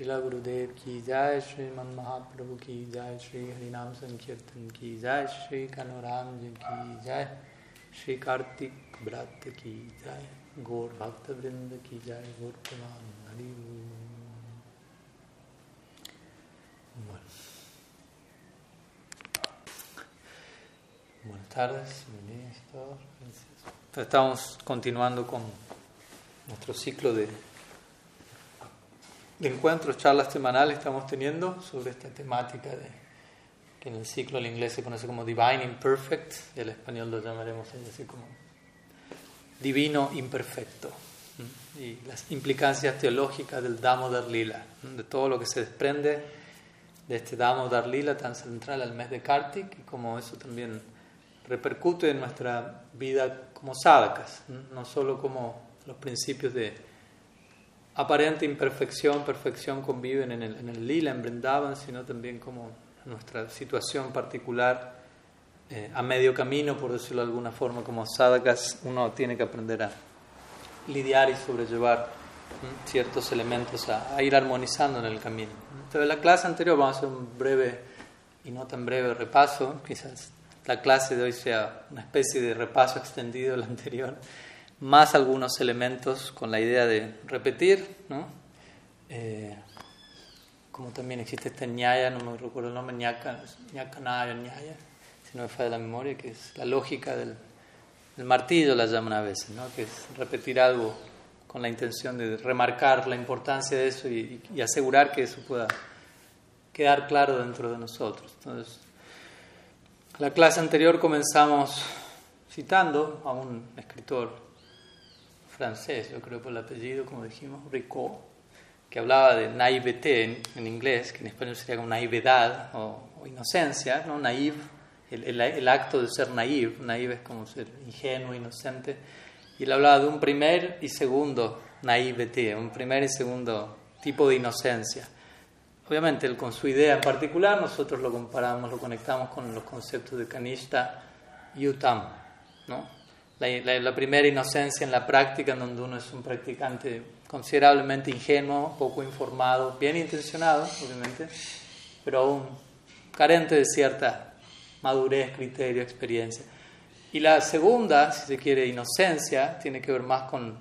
शिला गुरुदेव की जय श्री मन महाप्रभु की जय श्री हरिनाम संकीर्तन की जय श्री कनुराम जी की जय श्री कार्तिक व्रत की जय गौर भक्त वृंद की जय गौर प्रणाम Hari Estamos continuando con nuestro ciclo de de encuentros, charlas semanales estamos teniendo sobre esta temática de, que en el ciclo en inglés se conoce como Divine Imperfect, y en español lo llamaremos así como Divino Imperfecto, y las implicancias teológicas del Damodar Lila, de todo lo que se desprende de este Damodar Lila tan central al mes de Kartik, y como eso también repercute en nuestra vida como sadhakas, no solo como los principios de aparente imperfección, perfección conviven en el, en el lila, en Vrindavan, sino también como nuestra situación particular eh, a medio camino, por decirlo de alguna forma, como sadhakas, uno tiene que aprender a lidiar y sobrellevar ciertos elementos, a, a, ir armonizando en el camino. Entonces, en la clase anterior vamos a hacer un breve y no tan breve repaso, quizás la clase de hoy sea una especie de repaso extendido del anterior, más algunos elementos con la idea de repetir, ¿no? Eh, como también existe este ñaya, no me recuerdo el nombre, ñaca, ñacanaya, ñaya, si no me falla la memoria, que es la lógica del, martillo, la llaman a veces, ¿no? que es repetir algo con la intención de remarcar la importancia de eso y, y asegurar que eso pueda quedar claro dentro de nosotros. Entonces, la clase anterior comenzamos citando a un escritor francés, yo creo por el apellido, como dijimos, Ricot, que hablaba de naivete en, en, inglés, que en español sería como naivedad o, o inocencia, ¿no? naive, el, el, el, acto de ser naive, naive es como ser ingenuo, inocente, y él hablaba de un primer y segundo naivete, un primer y segundo tipo de inocencia. Obviamente, él con su idea en particular, nosotros lo comparamos, lo conectamos con los conceptos de Kanishta y Uttam. ¿no? La, la, la, primera inocencia en la práctica, en donde uno es un practicante considerablemente ingenuo, poco informado, bien intencionado, obviamente, pero aún carente de cierta madurez, criterio, experiencia. Y la segunda, si se quiere, inocencia, tiene que ver más con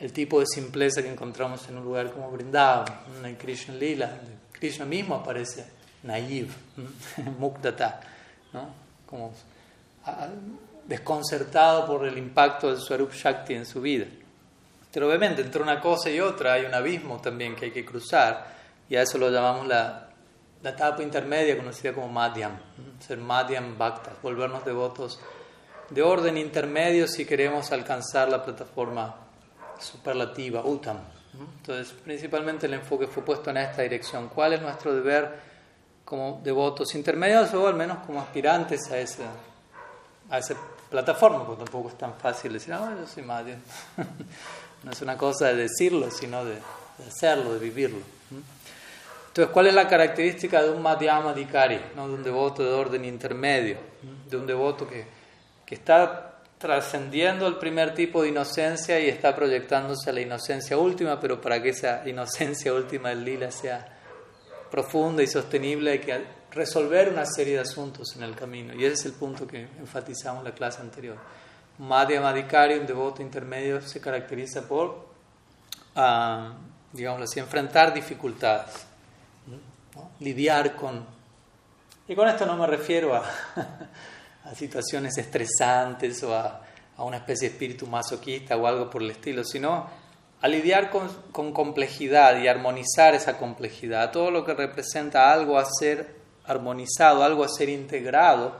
el tipo de simpleza que encontramos en un lugar como Vrindavan, en Krishna Lila, Krishna mismo aparece naive, mukdata, ¿no? como desconcertado por el impacto del Swarup Shakti en su vida. Pero obviamente entre una cosa y otra hay un abismo también que hay que cruzar y a eso lo llamamos la, la etapa intermedia conocida como Madhyam, ser Madhyam Bhakta, volvernos devotos de orden intermedio si queremos alcanzar la plataforma superlativa, Uttam. Entonces, principalmente el enfoque fue puesto en esta dirección. ¿Cuál es nuestro deber como devotos intermedios o al menos como aspirantes a esa, a esa plataforma? Porque tampoco es tan fácil decir, ah, yo soy Madhya. no es una cosa de decirlo, sino de, de, hacerlo, de vivirlo. Entonces, ¿cuál es la característica de un Madhyama Dikari, ¿no? de un devoto de orden intermedio, de un devoto que, que está trascendiendo el primer tipo de inocencia y está proyectándose a la inocencia última, pero para que esa inocencia última del lila sea profunda y sostenible hay que resolver una serie de asuntos en el camino. Y ese es el punto que enfatizamos en la clase anterior. Madhya Madhikari, un devoto intermedio, se caracteriza por, uh, digamos así, enfrentar dificultades, ¿no? lidiar con... Y con esto no me refiero a... a situaciones estresantes o a, a, una especie de espíritu masoquista o algo por el estilo, sino a lidiar con, con complejidad y armonizar esa complejidad, todo lo que representa algo a ser armonizado, algo a ser integrado,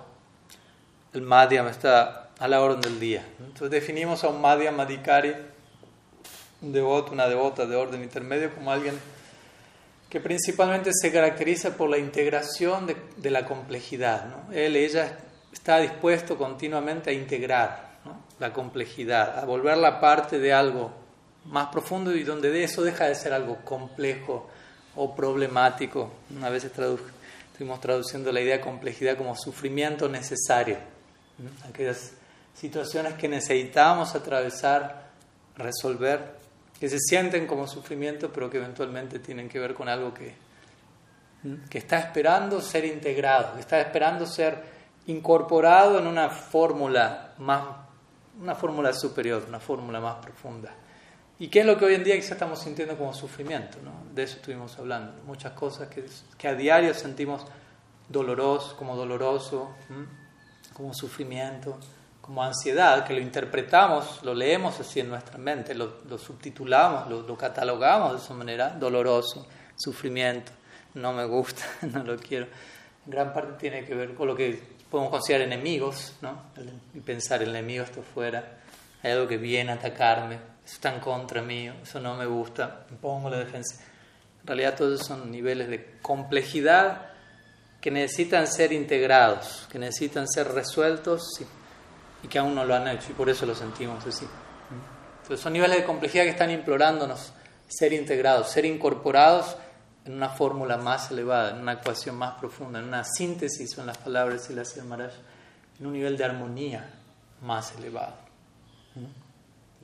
el Madhyam está a la orden del día. Entonces definimos a un Madhyam Madhikari, un devoto, una devota de orden intermedio, como alguien que principalmente se caracteriza por la integración de, la complejidad. Él, ella está dispuesto continuamente a integrar la complejidad, a volverla parte de algo más profundo y donde de eso deja de ser algo complejo o problemático. Una vez tradu estuvimos traduciendo la idea de complejidad como sufrimiento necesario. Aquellas situaciones que necesitamos atravesar, resolver, que se sienten como sufrimiento, pero que eventualmente tienen que ver con algo que, que está esperando ser integrado, que está esperando ser incorporado en una fórmula más, una fórmula superior, una fórmula más profunda. ¿Y qué es lo que hoy en día quizá estamos sintiendo como sufrimiento? ¿no? De eso estuvimos hablando. Muchas cosas que, que a diario sentimos doloroso, como doloroso, como sufrimiento, como ansiedad, que lo interpretamos, lo leemos así en nuestra mente, lo, subtitulamos, lo, lo, catalogamos de esa manera, doloroso, sufrimiento, no me gusta, no lo quiero. En gran parte tiene que ver con lo que podemos considerar enemigos, ¿no? Y pensar, el enemigo está fuera, hay algo que viene a atacarme, eso está en contra mío, eso no me gusta, me pongo la defensa. En realidad todos son niveles de complejidad que necesitan ser integrados, que necesitan ser resueltos y que aún no lo han hecho y por eso lo sentimos así. Entonces son niveles de complejidad que están implorándonos ser integrados, ser incorporados en una fórmula más elevada, en una ecuación más profunda, en una síntesis, son las palabras y las en un nivel de armonía más elevado.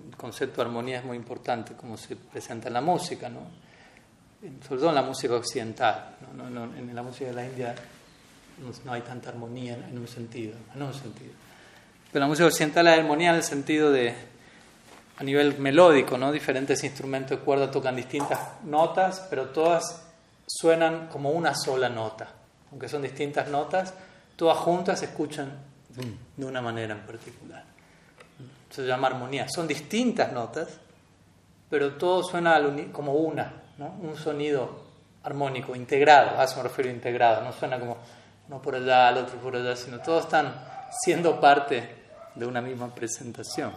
El concepto de armonía es muy importante, como se presenta en la música, ¿no? sobre todo en la música occidental. en la música de la India no, hay tanta armonía en un sentido, en un sentido. Pero la música occidental hay armonía en el sentido de, a nivel melódico, ¿no? Diferentes instrumentos de cuerda tocan distintas notas, pero todas suenan como una sola nota. Aunque son distintas notas, todas juntas se escuchan de una manera en particular. Se llama armonía. Son distintas notas, pero todo suena como una, ¿no? un sonido armónico, integrado. A eso me refiero integrado. No suena como uno por allá, el otro por allá, sino todos están siendo parte de una misma presentación.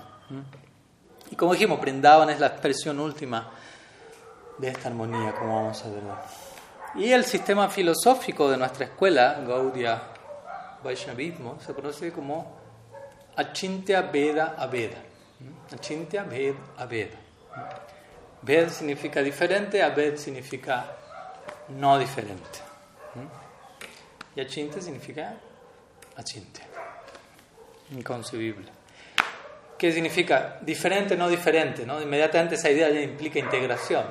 Y como dijimos, Brindavan es la expresión última de esta armonía, como vamos a ver. Y el sistema filosófico de nuestra escuela, Gaudiya Vaishnavismo, se conoce como Achintya Veda Aveda. Achintya Veda Aveda. Ved significa diferente, Aved significa no diferente. Y Achintya significa Achintya inconcebible. ¿Qué significa? Diferente, no diferente. ¿no? Inmediatamente esa idea ya implica integración.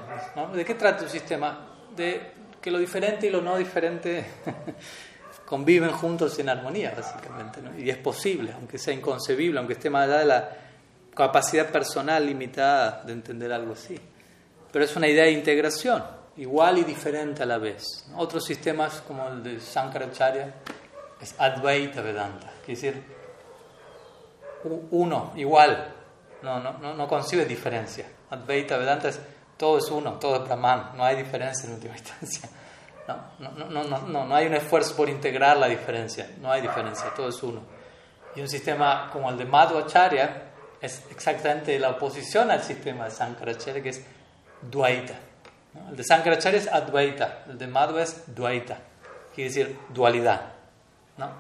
¿De qué trata un sistema? De que lo diferente y lo no diferente conviven juntos en armonía, básicamente. Y es posible, aunque sea inconcebible, aunque esté más allá de la capacidad personal limitada de entender algo así. Pero es una idea de integración, igual y diferente a la vez. Otros sistemas, como el de Sankaracharya, es Advaita Vedanta, quiere decir uno, igual. No, no, no, no concibe diferencia. Advaita Vedanta es todo es uno, todo es Brahman, no hay diferencia en última instancia. No, no, no, no, no, no hay un esfuerzo por integrar la diferencia, no hay diferencia, todo es uno. Y un sistema como el de Madhvacharya es exactamente la oposición al sistema de Sankaracharya, que es Dvaita. El de Sankaracharya es Advaita, el de Madhva es Dvaita, quiere decir dualidad, no,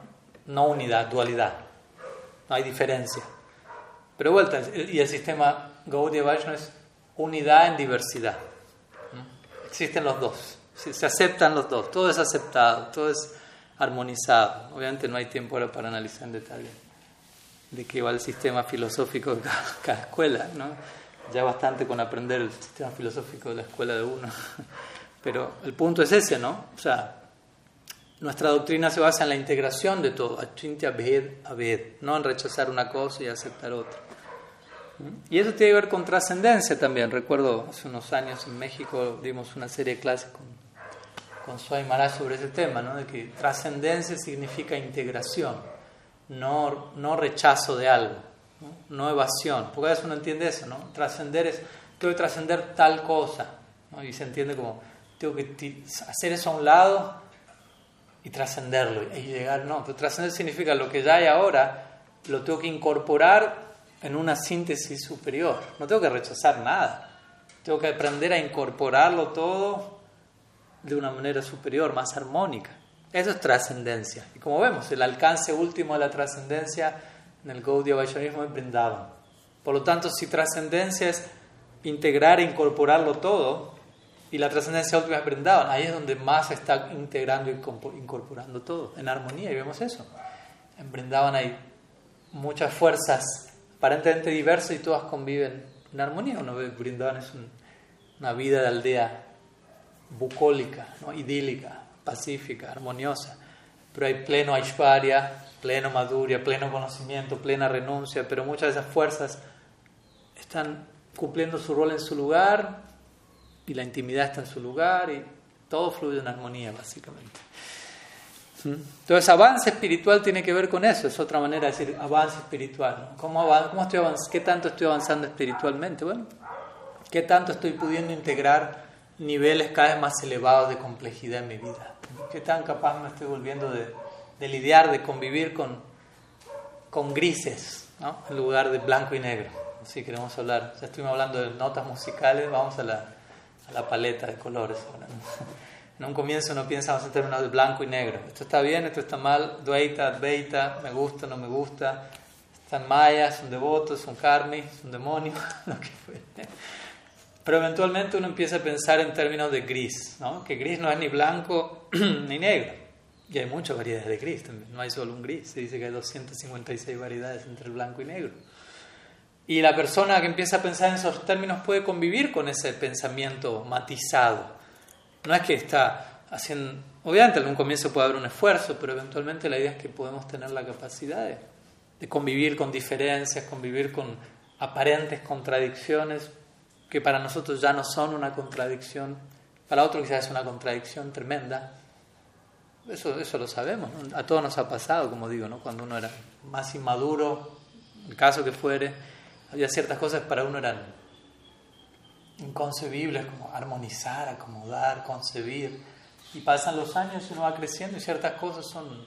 no unidad, dualidad no hay diferencia. Pero vuelta, y el sistema Gaudiya Vaishnava es unidad en diversidad. Existen los dos, se aceptan los dos, todo es aceptado, todo es armonizado. Obviamente no hay tiempo ahora para analizar en detalle de qué va el sistema filosófico de cada, escuela, ¿no? Ya bastante con aprender el sistema filosófico de la escuela de uno. Pero el punto es ese, ¿no? O sea, nuestra doctrina se basa en la integración de todo, achintya ved aved, no en rechazar una cosa y aceptar otra. Y eso tiene que ver con trascendencia también. Recuerdo hace unos años en México dimos una serie de clases con, con Swami Maharaj sobre ese tema, ¿no? de que trascendencia significa integración, no, no rechazo de algo, ¿no? evasión. Porque a veces uno entiende eso, ¿no? Trascender es, tengo que trascender tal cosa, ¿no? y se entiende como, tengo que hacer eso a un lado y trascenderlo y llegar, no, pero trascender significa lo que ya hay ahora, lo tengo que incorporar en una síntesis superior, no tengo que rechazar nada, tengo que aprender a incorporarlo todo de una manera superior, más armónica. Eso es trascendencia. Y como vemos, el alcance último de la trascendencia en el Gaudiya Vaishnavismo es Vrindavan. Por lo tanto, si trascendencia es integrar e incorporarlo todo, y la trascendencia última es Brindavan. Ahí es donde más está integrando y incorporando todo, en armonía, y vemos eso. En Brindavan hay muchas fuerzas aparentemente diversas y todas conviven en armonía. Uno ve Brindavan es un una vida de aldea bucólica, ¿no? idílica, pacífica, armoniosa. Pero hay pleno Aishwarya, pleno Madhurya, pleno conocimiento, plena renuncia, pero muchas de esas fuerzas están cumpliendo su rol en su lugar y la intimidad está en su lugar y todo fluye en armonía, básicamente. ¿Mm? Entonces, avance espiritual tiene que ver con eso, es otra manera de decir avance espiritual. ¿Cómo, cómo estoy ¿Qué tanto estoy avanzando espiritualmente? Bueno, ¿qué tanto estoy pudiendo integrar niveles cada vez más elevados de complejidad en mi vida? ¿Qué tan capaz me estoy volviendo de, de lidiar, de convivir con, con grises, ¿no? en lugar de blanco y negro? Si queremos hablar, ya estuvimos hablando de notas musicales, vamos a la, a la paleta de colores. En un comienzo uno piensa en términos de blanco y negro. Esto está bien, esto está mal, dueita, adveita, me gusta, no me gusta. Están mayas, son devotos, son karmi, son demonios, lo que fue. Pero eventualmente uno empieza a pensar en términos de gris, ¿no? que gris no es ni blanco ni negro. Y hay muchas variedades de gris no hay solo un gris. Se dice que hay 256 variedades entre el blanco y negro. Y la persona que empieza a pensar en esos términos puede convivir con ese pensamiento matizado. No es que está haciendo, obviamente en un comienzo puede haber un esfuerzo, pero eventualmente la idea es que podemos tener la capacidad de convivir con diferencias, convivir con aparentes contradicciones, que para nosotros ya no son una contradicción, para otros quizás es una contradicción tremenda. Eso, eso lo sabemos, a todos nos ha pasado, como digo, ¿no? cuando uno era más inmaduro, el caso que fuere, había ciertas cosas para uno eran inconcebibles, como armonizar, acomodar, concebir, y pasan los años y uno va creciendo y ciertas cosas son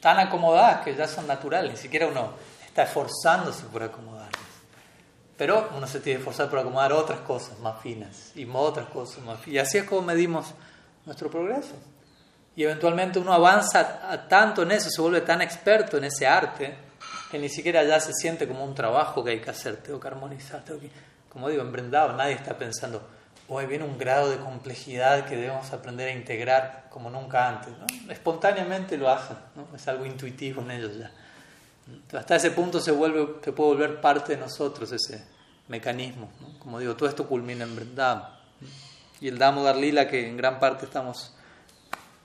tan acomodadas que ya son naturales, ni siquiera uno está esforzándose por acomodarlas. Pero uno se tiene que esforzar por acomodar otras cosas más finas y otras cosas más finas. Y así es como medimos nuestro progreso. Y eventualmente uno avanza tanto en eso, se vuelve tan experto en ese arte, que ni siquiera ya se siente como un trabajo que hay que hacer, tengo que armonizar, tengo que... Como digo, en nadie está pensando, hoy viene un grado de complejidad que debemos aprender a integrar como nunca antes. ¿no? Espontáneamente lo hacen, ¿no? es algo intuitivo en ellos ya. Hasta ese punto se, vuelve, se puede volver parte de nosotros ese mecanismo. Como digo, todo esto culmina en Vrindavan. Y el Damodar Lila, que en gran parte estamos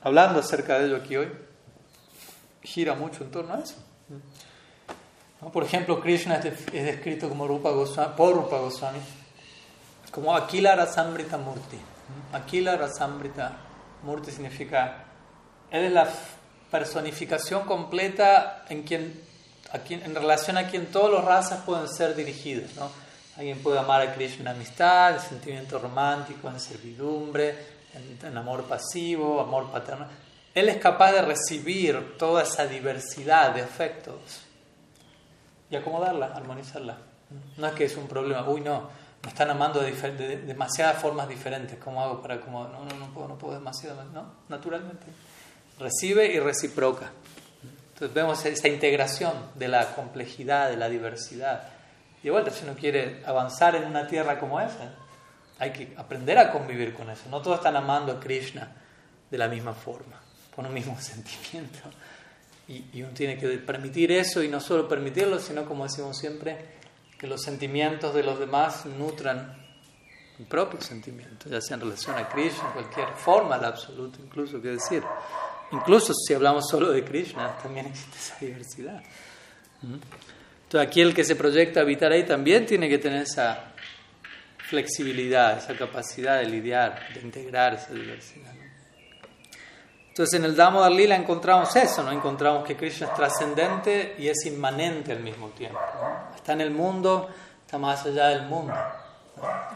hablando acerca de ello aquí hoy, gira mucho en torno a eso. Por ejemplo, Krishna es descrito como Rupa Goswami, por Rupa Goswami como Akila Rasambrita Murti. Akila Rasambrita Murti significa, él es la personificación completa en, quien, en relación a quien todos los razas pueden ser dirigidos. ¿no? Alguien puede amar a Krishna en amistad, en sentimiento romántico, en servidumbre, en, amor pasivo, amor paterno. Él es capaz de recibir toda esa diversidad de afectos y acomodarla, armonizarla. No es que es un problema, uy, no, me están amando de, demasiadas formas diferentes, ¿cómo hago para acomodar? No, no, no puedo, no puedo demasiado, no, naturalmente. Recibe y reciproca. Entonces vemos esa integración de la complejidad, de la diversidad. Y de vuelta, si uno quiere avanzar en una tierra como esa, hay que aprender a convivir con eso. No todos están amando a Krishna de la misma forma, con un mismo sentimiento. Y, uno tiene que permitir eso y no solo permitirlo, sino como decimos siempre, que los sentimientos de los demás nutran mi propio sentimiento, ya sea en relación a Krishna, en cualquier forma, al absoluto, incluso, que decir. Incluso si hablamos solo de Krishna, también existe esa diversidad. ¿Mm? Entonces, aquí el que se proyecta a habitar ahí también tiene que tener esa flexibilidad, esa capacidad de lidiar, de integrar esa diversidad. Entonces en el Damodar Lila encontramos eso, ¿no? encontramos que Krishna es trascendente y es inmanente al mismo tiempo. Está en el mundo, está más allá del mundo.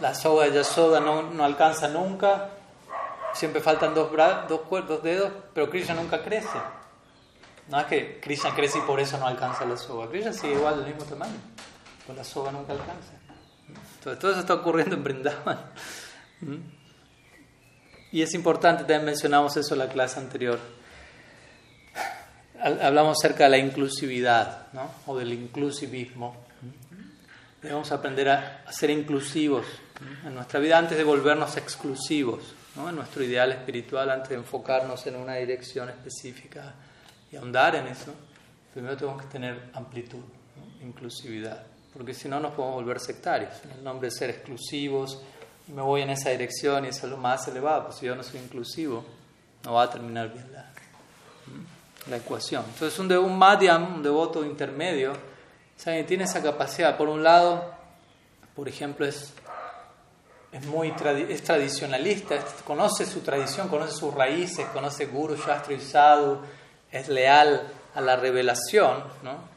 La soga de Yasoda no, no alcanza nunca, siempre faltan dos, dos, dos dedos, pero Krishna nunca crece. No es que Krishna crece y por eso no alcanza la soga. Krishna sigue igual del mismo tamaño, pero la soga nunca alcanza. Entonces todo eso está ocurriendo en Brindavan. Y es importante, también mencionamos eso en la clase anterior. Hablamos acerca de la inclusividad, ¿no? O del inclusivismo. Debemos aprender a, ser inclusivos en nuestra vida antes de volvernos exclusivos, ¿no? Nuestro ideal espiritual, antes de enfocarnos en una dirección específica y ahondar en eso, primero tenemos que tener amplitud, inclusividad, porque si no nos podemos volver sectarios, en el nombre de ser exclusivos, me voy en esa dirección y eso es lo más elevado, pues si yo no soy inclusivo, no va a terminar bien la, la ecuación. Entonces un, un madhyam, un devoto intermedio, ¿saben? tiene esa capacidad. Por un lado, por ejemplo, es, es muy es tradicionalista, conoce su tradición, conoce sus raíces, conoce Guru, Shastra y Sadhu, es leal a la revelación, ¿no?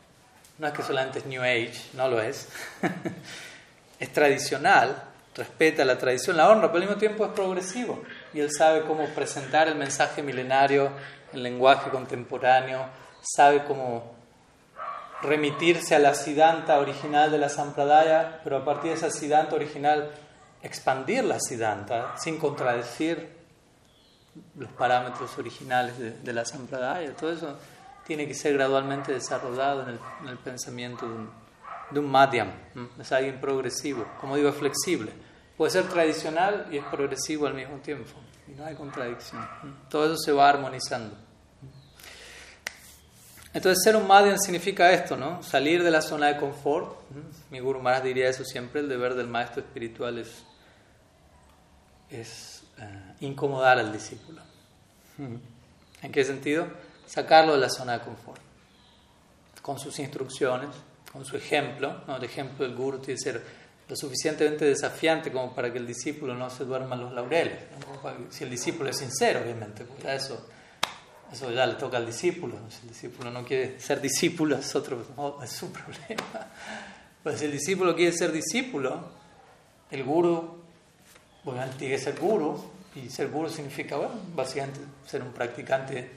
No es que solamente es New Age, no lo es. es tradicional, respeta la tradición, la honra, pero al mismo tiempo es progresivo. Y él sabe cómo presentar el mensaje milenario en lenguaje contemporáneo, sabe cómo remitirse a la Siddhanta original de la Sampradaya, pero a partir de esa Siddhanta original expandir la Siddhanta sin contradecir los parámetros originales de, la Sampradaya. Todo eso tiene que ser gradualmente desarrollado en el, pensamiento de un, madhyam. Es alguien progresivo, como digo, flexible. Puede ser tradicional y es progresivo al mismo tiempo. Y no hay contradicción. Todo eso se va armonizando. Entonces, ser un madhyam significa esto, ¿no? Salir de la zona de confort. Mi Guru Maharaj diría eso siempre: el deber del maestro espiritual es, es eh, incomodar al discípulo. ¿En qué sentido? sacarlo de la zona de confort, con sus instrucciones, con su ejemplo. ¿no? El ejemplo del guru tiene que ser lo suficientemente desafiante como para que el discípulo no se duerma en los laureles. Si el discípulo es sincero, obviamente, pues eso, eso ya le toca al discípulo. Si el discípulo no quiere ser discípulo, es, otro, es su problema. Pues si el discípulo quiere ser discípulo, el guru, obviamente tiene que ser guru, y ser guru significa, bueno, básicamente ser un practicante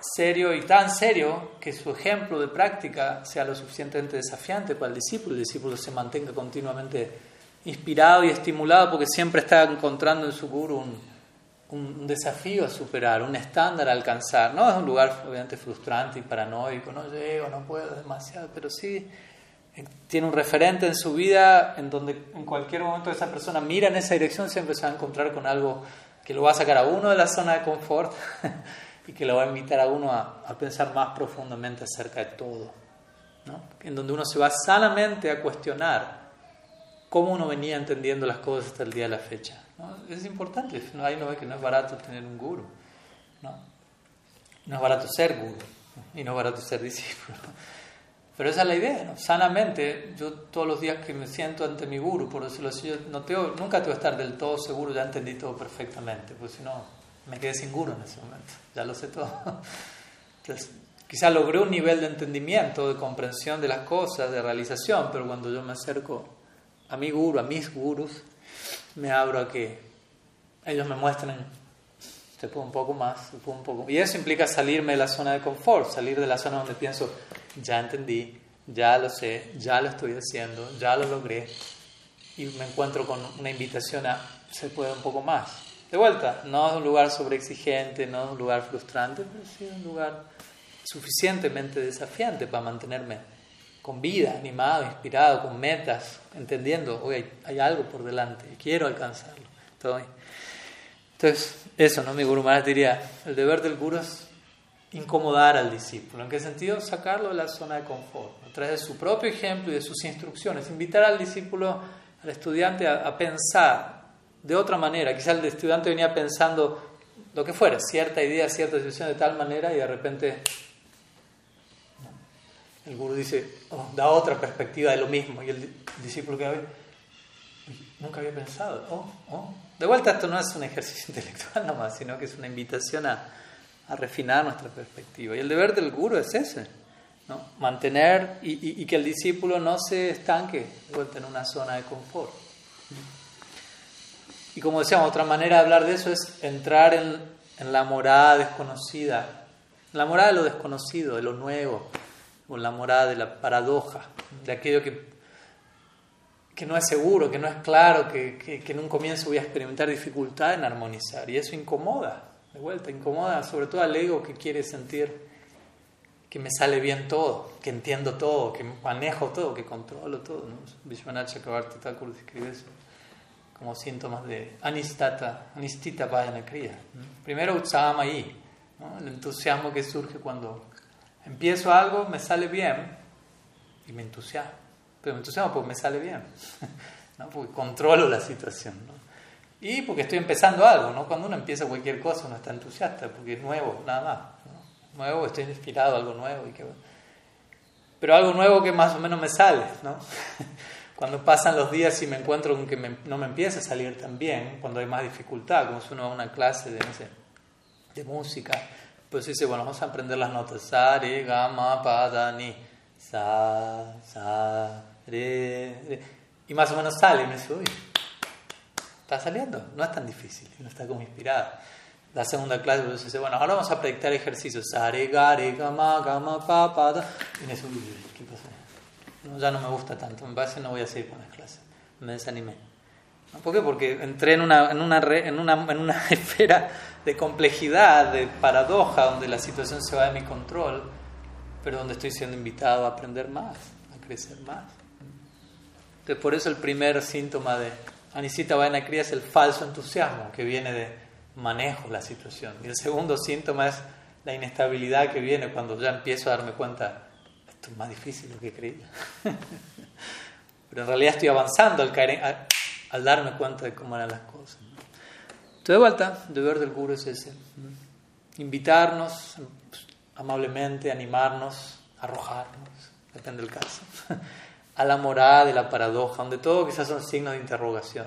serio y tan serio que su ejemplo de práctica sea lo suficientemente desafiante para el discípulo, el discípulo se mantenga continuamente inspirado y estimulado porque siempre está encontrando en su guru un, un desafío a superar, un estándar a alcanzar. No es un lugar obviamente frustrante y paranoico, no llego, no puedo demasiado, pero sí tiene un referente en su vida en donde en cualquier momento esa persona mira en esa dirección siempre se va a encontrar con algo que lo va a sacar a uno de la zona de confort y que lo va a invitar a uno a, pensar más profundamente acerca de todo, ¿no? en donde uno se va sanamente a cuestionar cómo uno venía entendiendo las cosas hasta el día de la fecha. Es importante, ahí no ve que no es barato tener un guru, ¿no? no es barato ser guru y no es barato ser discípulo. Pero esa es la idea, sanamente, yo todos los días que me siento ante mi guru, por decirlo así, yo no nunca tengo que estar del todo seguro, ya entendí todo perfectamente, pues si no, me quedé sin guru en ese momento, ya lo sé todo. Entonces, quizás logré un nivel de entendimiento, de comprensión de las cosas, de realización, pero cuando yo me acerco a mi guru, a mis gurus, me abro a que ellos me muestren se puede un poco más, se puede un poco. Y eso implica salirme de la zona de confort, salir de la zona donde pienso, ya entendí, ya lo sé, ya lo estoy haciendo, ya lo logré. Y me encuentro con una invitación a, se puede un poco más. De vuelta, no es un lugar sobreexigente, no es un lugar frustrante, pero sí es un lugar suficientemente desafiante para mantenerme con vida, animado, inspirado, con metas, entendiendo, hoy hay, algo por delante quiero alcanzarlo. Entonces, eso, ¿no? Mi Guru Maharaj diría, el deber del Guru es incomodar al discípulo. ¿En qué sentido? Sacarlo de la zona de confort, a través de su propio ejemplo y de sus instrucciones, invitar al discípulo, al estudiante a pensar de otra manera. Quizá el estudiante venía pensando lo que fuera, cierta idea, cierta situación de tal manera y de repente el gurú dice, oh, da otra perspectiva de lo mismo. Y el discípulo que ve, nunca había pensado. Oh, oh. De vuelta, esto no es un ejercicio intelectual nomás, sino que es una invitación a, a refinar nuestra perspectiva. Y el deber del gurú es ese, ¿no? mantener y, que el discípulo no se estanque vuelta en una zona de confort. Y como decíamos, otra manera de hablar de eso es entrar en, en la morada desconocida, la morada de lo desconocido, de lo nuevo, o la morada de la paradoja, de aquello que, que no es seguro, que no es claro, que, en un comienzo voy a experimentar dificultad en armonizar. Y eso incomoda, de vuelta, incomoda sobre todo al ego que quiere sentir que me sale bien todo, que entiendo todo, que manejo todo, que controlo todo. ¿no? Vishwanath Chakrabarti Thakur escribe eso como síntomas de anistata, anistita vayana kriya. Primero utsama ahí, el entusiasmo que surge cuando empiezo algo, me sale bien y me entusiasmo. Pero me entusiasmo porque me sale bien, ¿no? porque controlo la situación. ¿no? Y porque estoy empezando algo, ¿no? Cuando uno empieza cualquier cosa uno está entusiasta porque es nuevo, nada más. Nuevo, estoy inspirado, algo nuevo. Y que... Pero algo nuevo que más o menos me sale, ¿no? Cuando pasan los días y me encuentro con que no me empieza a salir tan bien, cuando hay más dificultad, como si uno va a una clase de, no sé, de música, pues dice, bueno, vamos a aprender las notas. Sa, re, ga, pa, da, ni. Sa, sa, re, re. Y más o menos sale me uy, está saliendo, no es tan difícil, uno está como inspirado. La segunda clase, pues dice, bueno, ahora vamos a practicar ejercicios. Sa, re, ga, re, ga, ma, ga, ma, pa, pa, da. Y me dice, ¿qué pasa? ya no me gusta tanto, me parece que no voy a seguir con las clases. Me desanimé. ¿Por qué? Porque entré en una, en, una, en, una, en una esfera de complejidad, de paradoja, donde la situación se va de mi control, pero donde estoy siendo invitado a aprender más, a crecer más. Entonces, por eso el primer síntoma de Anisita Vaina es el falso entusiasmo, que viene de manejo la situación. Y el segundo síntoma es la inestabilidad que viene cuando ya empiezo a darme cuenta esto es más difícil de lo que creía. Pero en realidad estoy avanzando al, caer, al, darme cuenta de cómo eran las cosas. Entonces, de vuelta, el deber del guru es ese. Invitarnos amablemente, animarnos, arrojarnos, depende del caso, a la morada de la paradoja, donde todo quizás son signos de interrogación.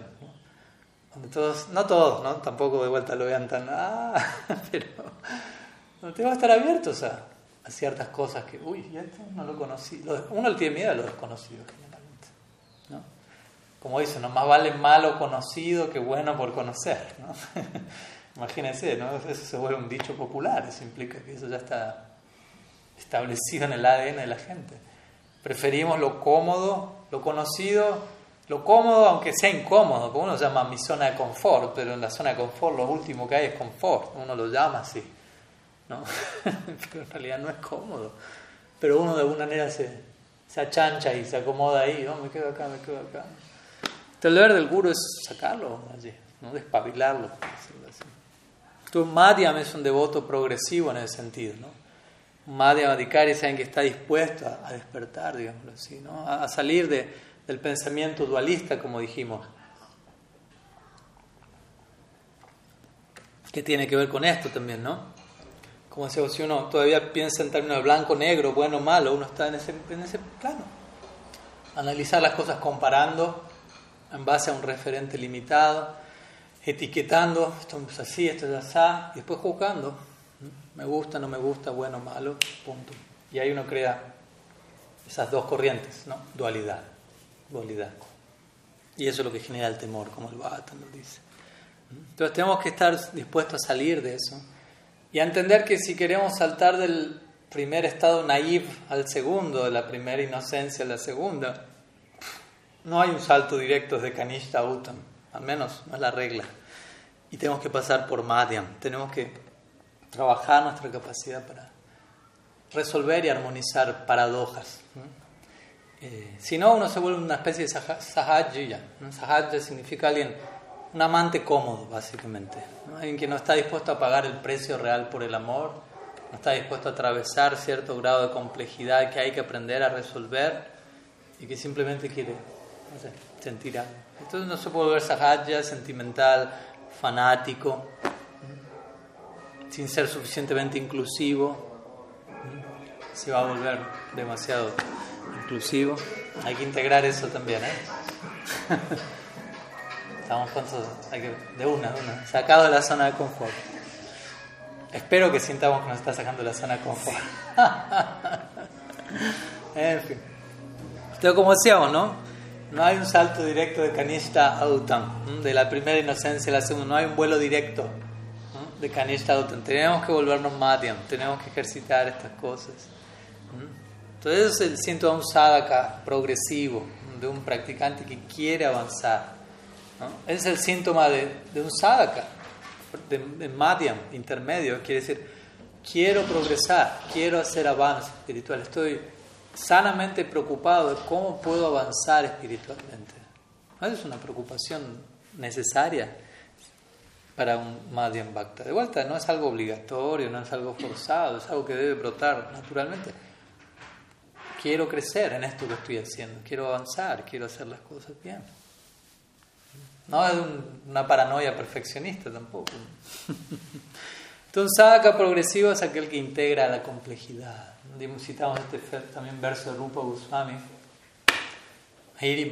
Donde todos, no todos, ¿no? tampoco de vuelta lo vean tan, ah, pero donde tengo que estar abiertos a, a ciertas cosas que, uy, esto no lo conocí. Uno le tiene miedo a lo desconocido, generalmente. ¿no? Como dice, no más vale malo conocido que bueno por conocer. ¿no? Imagínense, ¿no? eso se vuelve un dicho popular, eso implica que eso ya está establecido en el ADN de la gente. Preferimos lo cómodo, lo conocido, lo cómodo, aunque sea incómodo, como uno llama mi zona de confort, pero en la zona de confort lo último que hay es confort, uno lo llama así. ¿no? pero en realidad no es cómodo. Pero uno de alguna manera se, se achancha y se acomoda ahí, ¿no? me quedo acá, me quedo acá. Entonces el deber del guru es sacarlo allí, ¿no? despabilarlo. Entonces Madhyam es un devoto progresivo en ese sentido. ¿no? Madhyam Adhikari saben que está dispuesto a, despertar, digámoslo así, ¿no? a, salir de, del pensamiento dualista, como dijimos. que tiene que ver con esto también, ¿no? como decía, si uno todavía piensa en términos de blanco, negro, bueno, malo, uno está en ese, en ese plano. Analizar las cosas comparando en base a un referente limitado, etiquetando, esto es así, esto es así, y después juzgando. Me gusta, no me gusta, bueno, malo, punto. Y ahí uno crea esas dos corrientes, ¿no? Dualidad, dualidad. Y eso es lo que genera el temor, como el Bhata nos dice. Entonces tenemos que estar dispuestos a salir de eso y a entender que si queremos saltar del primer estado naive al segundo, de la primera inocencia a la segunda, no hay un salto directo de Kanishta a Uttam, al menos no es la regla. Y tenemos que pasar por Madhyam, tenemos que trabajar nuestra capacidad para resolver y armonizar paradojas. Eh, si no, uno se vuelve una especie de sahajya. Sahajya significa alguien un amante cómodo, básicamente. Alguien que no está dispuesto a pagar el precio real por el amor, no está dispuesto a atravesar cierto grado de complejidad que hay que aprender a resolver y que simplemente quiere no sé, sentir algo. Entonces no se puede ver sahajya, sentimental, fanático, sin ser suficientemente inclusivo. Se va a volver demasiado inclusivo. Hay que integrar eso también, ¿eh? Estamos que, de una, de una, sacado de la zona de confort. Espero que sintamos que nos está sacando de la zona de confort. en fin. Entonces, como decíamos, ¿no? No hay un salto directo de Kanishta a Uttam, de la primera inocencia a la segunda. No hay un vuelo directo de Kanishta a Uttam. Tenemos que volvernos Madhyam, tenemos que ejercitar estas cosas. Entonces, es el síntoma de un sadhaka progresivo, de un practicante que quiere avanzar es el síntoma de, un sadhaka, de, de madhyam, intermedio. Quiere decir, quiero progresar, quiero hacer avance espiritual. Estoy sanamente preocupado de cómo puedo avanzar espiritualmente. es una preocupación necesaria para un Madhyam Bhakta. De vuelta, no es algo obligatorio, no es algo forzado, es algo que debe brotar naturalmente. Quiero crecer en esto que estoy haciendo, quiero avanzar, quiero hacer las cosas bien. no es una paranoia perfeccionista tampoco. Entonces, sadhaka progresivo es aquel que integra la complejidad. Citamos este también verso de Rupa Goswami. El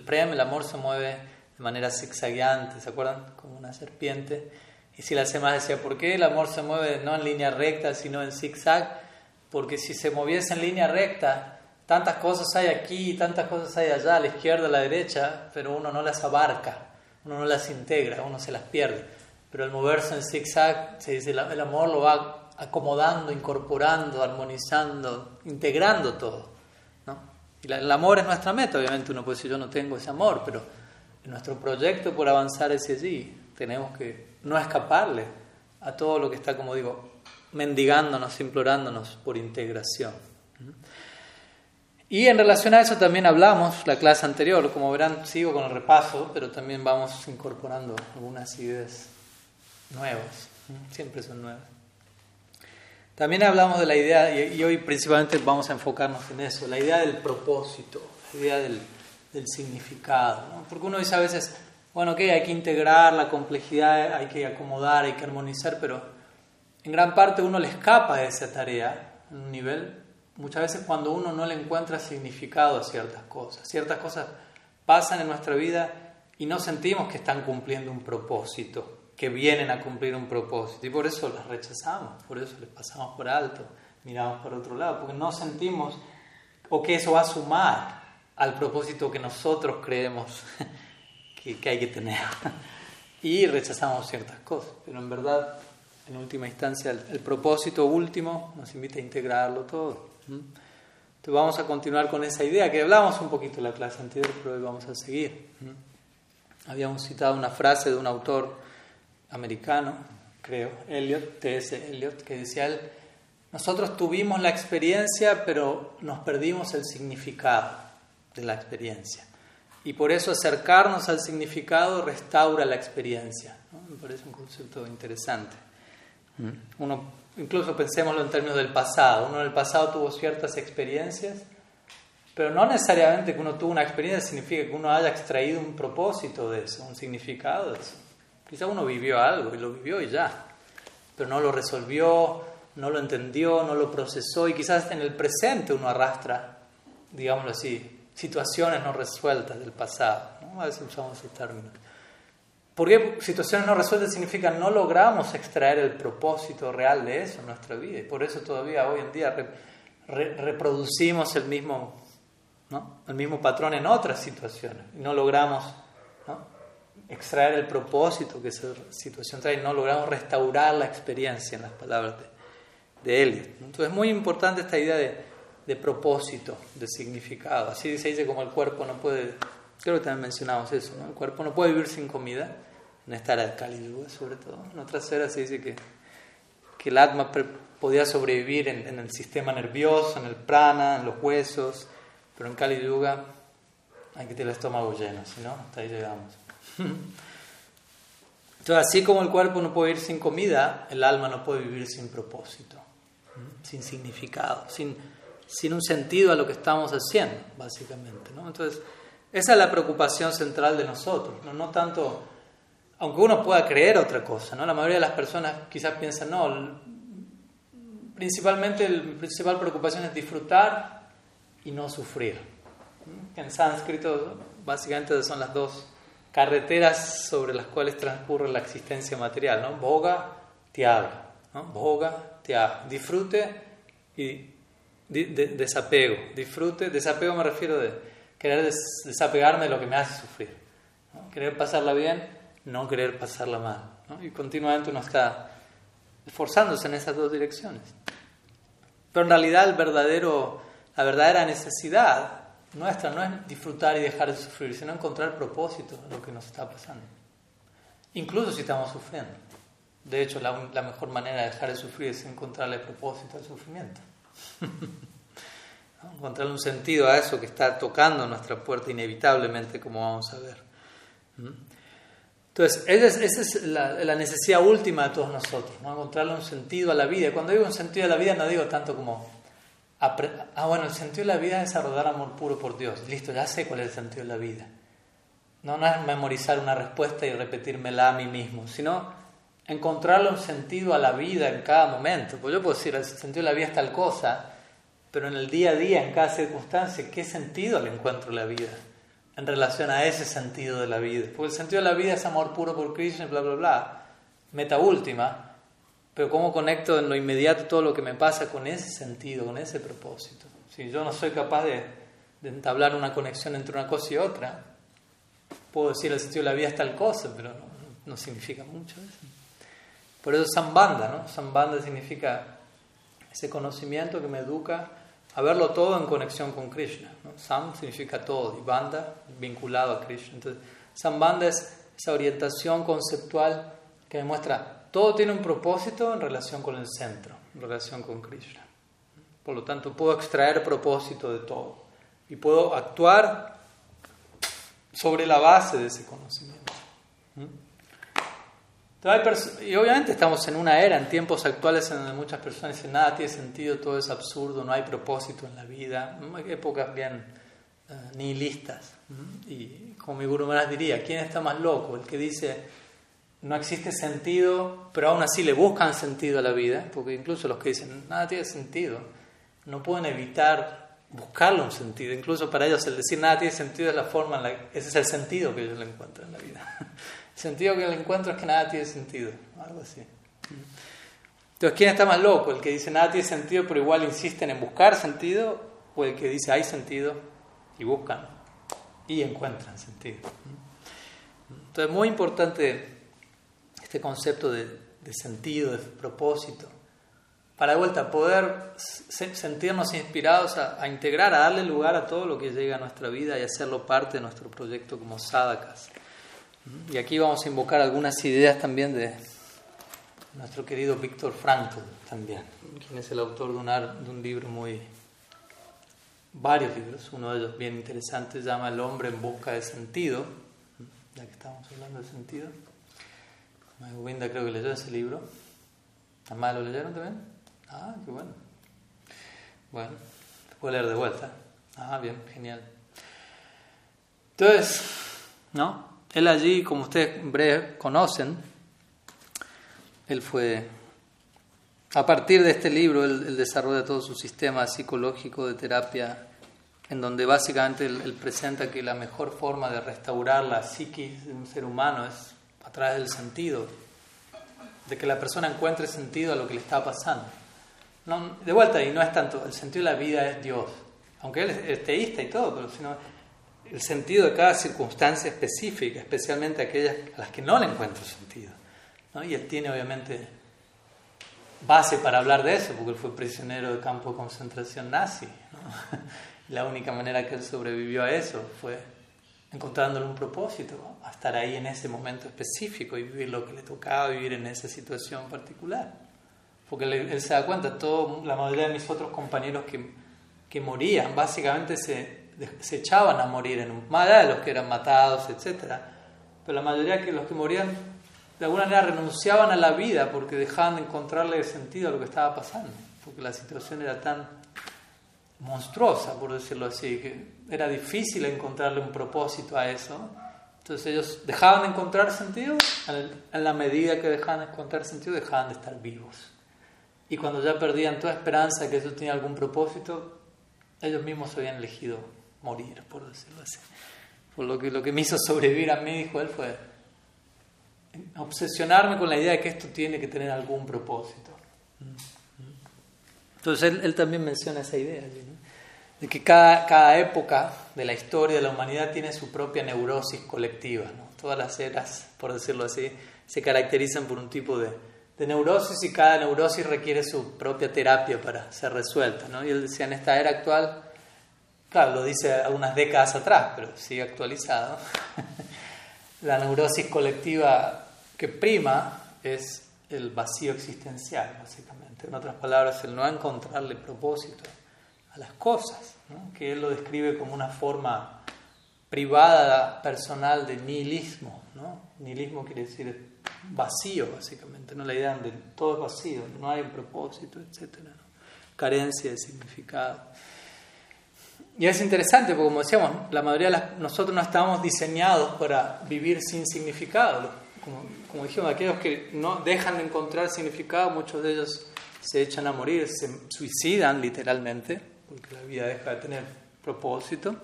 prem, el amor se mueve de manera zigzagueante, ¿se acuerdan? Como una serpiente. Y si la más decía, ¿por qué el amor se mueve no en línea recta, sino en zigzag? Porque si se moviese en línea recta, tantas cosas hay aquí, tantas cosas hay allá, a la izquierda, a la derecha, pero uno no las abarca, uno no las integra, uno se las pierde. Pero al moverse en zigzag, se dice, el amor lo va acomodando, incorporando, armonizando, integrando todo. ¿no? Y el amor es nuestra meta, obviamente uno puede decir, yo no tengo ese amor, pero nuestro proyecto por avanzar es allí. Tenemos que no escaparle a todo lo que está, como digo, mendigándonos, implorándonos por integración. Y en relación a eso también hablamos la clase anterior, como verán sigo con el repaso, pero también vamos incorporando algunas ideas nuevas, siempre son nuevas. También hablamos de la idea, y hoy principalmente vamos a enfocarnos en eso, la idea del propósito, la idea del, significado, porque uno dice a veces, bueno, ok, hay que integrar la complejidad, hay que acomodar, hay que armonizar, pero en gran parte uno le escapa de esa tarea en un nivel, muchas veces cuando uno no le encuentra significado a ciertas cosas. Ciertas cosas pasan en nuestra vida y no sentimos que están cumpliendo un propósito, que vienen a cumplir un propósito. Y por eso las rechazamos, por eso les pasamos por alto, miramos por otro lado, porque no sentimos o que eso va a sumar al propósito que nosotros creemos que, hay que tener. y rechazamos ciertas cosas, pero en verdad, en última instancia, el, propósito último nos invita a integrarlo todo. Entonces vamos a continuar con esa idea que hablamos un poquito en la clase anterior, pero hoy vamos a seguir. Habíamos citado una frase de un autor americano, creo, Eliot, T.S. Eliot, que decía nosotros tuvimos la experiencia, pero nos perdimos el significado de la experiencia y por eso acercarnos al significado restaura la experiencia. Me parece un concepto interesante. Mm. Uno, incluso pensémoslo en términos del pasado. Uno en el pasado tuvo ciertas experiencias, pero no necesariamente que uno tuvo una experiencia significa que uno haya extraído un propósito de eso, un significado de eso. Quizá uno vivió algo y lo vivió y ya, pero no lo resolvió, no lo entendió, no lo procesó y quizás en el presente uno arrastra, digámoslo así, situaciones no resueltas del pasado. ¿no? A veces usamos ese término. ¿Por qué situaciones no resueltas significa no logramos extraer el propósito real de eso en nuestra vida? Y por eso todavía hoy en día reproducimos el mismo, ¿no? el mismo patrón en otras situaciones. No logramos ¿no? extraer el propósito que esa situación trae, no logramos restaurar la experiencia en las palabras de, de Eliot. Entonces es muy importante esta idea de de propósito, de significado. Así se dice como el cuerpo no puede, creo que también mencionamos eso, ¿no? el cuerpo no puede vivir sin comida, en esta era de Kali sobre todo. En otras eras se dice que, que el atma podía sobrevivir en, el sistema nervioso, en el prana, en los huesos, pero en Kali Yuga hay que tener el estómago lleno, si no, hasta ahí llegamos. Entonces, así como el cuerpo no puede vivir sin comida, el alma no puede vivir sin propósito, sin significado, sin sin un sentido a lo que estamos haciendo, básicamente. ¿no? Entonces, esa es la preocupación central de nosotros, ¿no? tanto, aunque uno pueda creer otra cosa, ¿no? la mayoría de las personas quizás piensan, no, principalmente la principal preocupación es disfrutar y no sufrir. En sánscrito básicamente son las dos carreteras sobre las cuales transcurre la existencia material, ¿no? Boga, tiaga, ¿no? Boga, tiaga, disfrute y desapego, disfrute, desapego me refiero de querer desapegarme de lo que me hace sufrir, querer pasarla bien, no querer pasarla mal, y continuamente uno está esforzándose en esas dos direcciones. Pero en realidad el verdadero, la verdadera necesidad nuestra no es disfrutar y dejar de sufrir, sino encontrar propósito en lo que nos está pasando, incluso si estamos sufriendo. De hecho, la, la mejor manera de dejar de sufrir es encontrarle propósito al sufrimiento. Encontrarle un sentido a eso que está tocando nuestra puerta inevitablemente, como vamos a ver. ¿Mm? Entonces, esa es, la, necesidad última de todos nosotros, ¿no? encontrarle un sentido a la vida. Cuando digo un sentido a la vida, no digo tanto como Ah, bueno, el sentido de la vida es desarrollar amor puro por Dios. Listo, ya sé cuál es el sentido de la vida. No, no es memorizar una respuesta y repetírmela a mí mismo, sino encontrarle un sentido a la vida en cada momento. Pues yo puedo decir, el sentido de la vida es tal cosa, pero en el día a día, en cada circunstancia, ¿qué sentido le encuentro a la vida? En relación a ese sentido de la vida. Porque el sentido de la vida es amor puro por Krishna, bla, bla, bla. Meta última. Pero ¿cómo conecto en lo inmediato todo lo que me pasa con ese sentido, con ese propósito? Si yo no soy capaz de, entablar una conexión entre una cosa y otra, puedo decir el sentido de la vida es tal cosa, pero no, no significa mucho eso. Por eso Sambanda, ¿no? Sambanda significa ese conocimiento que me educa a verlo todo en conexión con Krishna. ¿no? Sam significa todo y Banda vinculado a Krishna. Entonces, Sambanda es esa orientación conceptual que me muestra todo tiene un propósito en relación con el centro, en relación con Krishna. Por lo tanto, puedo extraer propósito de todo y puedo actuar sobre la base de ese conocimiento. Y obviamente estamos en una era, en tiempos actuales, en donde muchas personas dicen nada tiene sentido, todo es absurdo, no hay propósito en la vida. Hay épocas bien uh, nihilistas. Y como mi Guru Maharaj diría, ¿quién está más loco? El que dice no existe sentido, pero aún así le buscan sentido a la vida, porque incluso los que dicen nada tiene sentido, no pueden evitar buscarle un sentido. Incluso para ellos el decir nada tiene sentido es la forma en la ese es el sentido que ellos le encuentran en la vida. Sentido que le encuentro es que nada tiene sentido, algo así. Entonces, ¿quién está más loco? ¿El que dice nada tiene sentido pero igual insisten en buscar sentido? ¿O el que dice hay sentido y buscan y encuentran sentido? Entonces, muy importante este concepto de, sentido, de propósito, para de vuelta poder sentirnos inspirados a, integrar, a darle lugar a todo lo que llega a nuestra vida y hacerlo parte de nuestro proyecto como sadakas. Y aquí vamos a invocar algunas ideas también de nuestro querido Víctor Frankl, también, quien es el autor de, de un libro muy, varios libros, uno de ellos bien interesante, se llama El hombre en busca de sentido, ya que estamos hablando de sentido. Govinda creo que leyó ese libro. ¿Además lo leyeron también? Ah, qué bueno. Bueno, puedo leer de vuelta. Ah, bien, genial. Entonces, ¿no? Él allí, como ustedes conocen, él fue, a partir de este libro, él, desarrolla todo su sistema psicológico de terapia, en donde básicamente él, presenta que la mejor forma de restaurar la psiquis de un ser humano es a través del sentido, de que la persona encuentre sentido a lo que le está pasando. De vuelta, y no es tanto, el sentido de la vida es Dios, aunque él es teísta y todo, pero sino el sentido de cada circunstancia específica, especialmente aquellas a las que no le encuentro sentido. Y él tiene obviamente base para hablar de eso, porque él fue prisionero de campo de concentración nazi. La única manera que él sobrevivió a eso fue encontrándole un propósito, a estar ahí en ese momento específico y vivir lo que le tocaba vivir en esa situación particular. Porque él, se da cuenta, todo, la mayoría de mis otros compañeros que, que morían básicamente se se echaban a morir, en, allá de los que eran matados, etc. Pero la mayoría de los que morían de alguna manera renunciaban a la vida porque dejaban de encontrarle sentido a lo que estaba pasando, porque la situación era tan monstruosa, por decirlo así, que era difícil encontrarle un propósito a eso. Entonces ellos dejaban de encontrar sentido, en la medida que dejaban de encontrar sentido, dejaban de estar vivos. Y cuando ya perdían toda esperanza de que eso tenía algún propósito, ellos mismos se habían elegido morir, por decirlo así. Por lo que, lo que me hizo sobrevivir a mí, dijo él, fue obsesionarme con la idea de que esto tiene que tener algún propósito. Entonces él, también menciona esa idea, de que cada, cada, época de la historia de la humanidad tiene su propia neurosis colectiva. Todas las eras, por decirlo así, se caracterizan por un tipo de, de neurosis y cada neurosis requiere su propia terapia para ser resuelta. ¿no? Y él decía, en esta era actual Claro, lo dice algunas décadas atrás, pero sigue actualizado. La neurosis colectiva que prima es el vacío existencial, básicamente. En otras palabras, el no encontrarle propósito a las cosas, que él lo describe como una forma privada, personal de nihilismo. ¿no? Nihilismo quiere decir vacío, básicamente, ¿no? la idea de todo es vacío, no hay propósito, etc. carencia de significado. Y es interesante porque, como decíamos, la mayoría de nosotros no estamos diseñados para vivir sin significado. Como, como dijimos, aquellos que no dejan de encontrar significado, muchos de ellos se echan a morir, se suicidan literalmente, porque la vida deja de tener propósito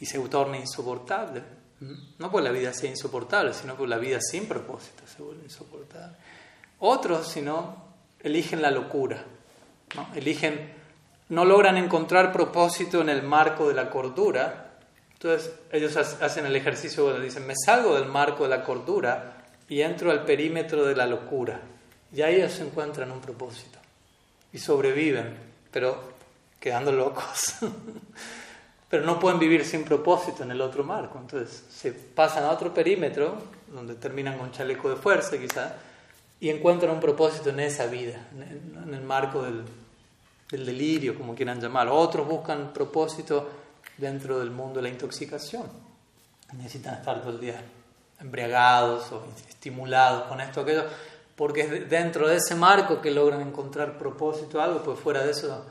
y se torna insoportable. No porque la vida sea insoportable, sino porque la vida sin propósito se vuelve insoportable. Otros, si no, eligen la locura, ¿no? eligen no logran encontrar propósito en el marco de la cordura, entonces ellos hacen el ejercicio donde dicen, me salgo del marco de la cordura y entro al perímetro de la locura. Y ahí ellos encuentran un propósito y sobreviven, pero quedando locos. pero no pueden vivir sin propósito en el otro marco. Entonces se pasan a otro perímetro, donde terminan con chaleco de fuerza quizá, y encuentran un propósito en esa vida, en el marco del, el delirio, como quieran llamarlo. Otros buscan propósito dentro del mundo de la intoxicación. Necesitan estar todo el día embriagados o estimulados con esto o aquello, porque es dentro de ese marco que logran encontrar propósito algo, pues fuera de eso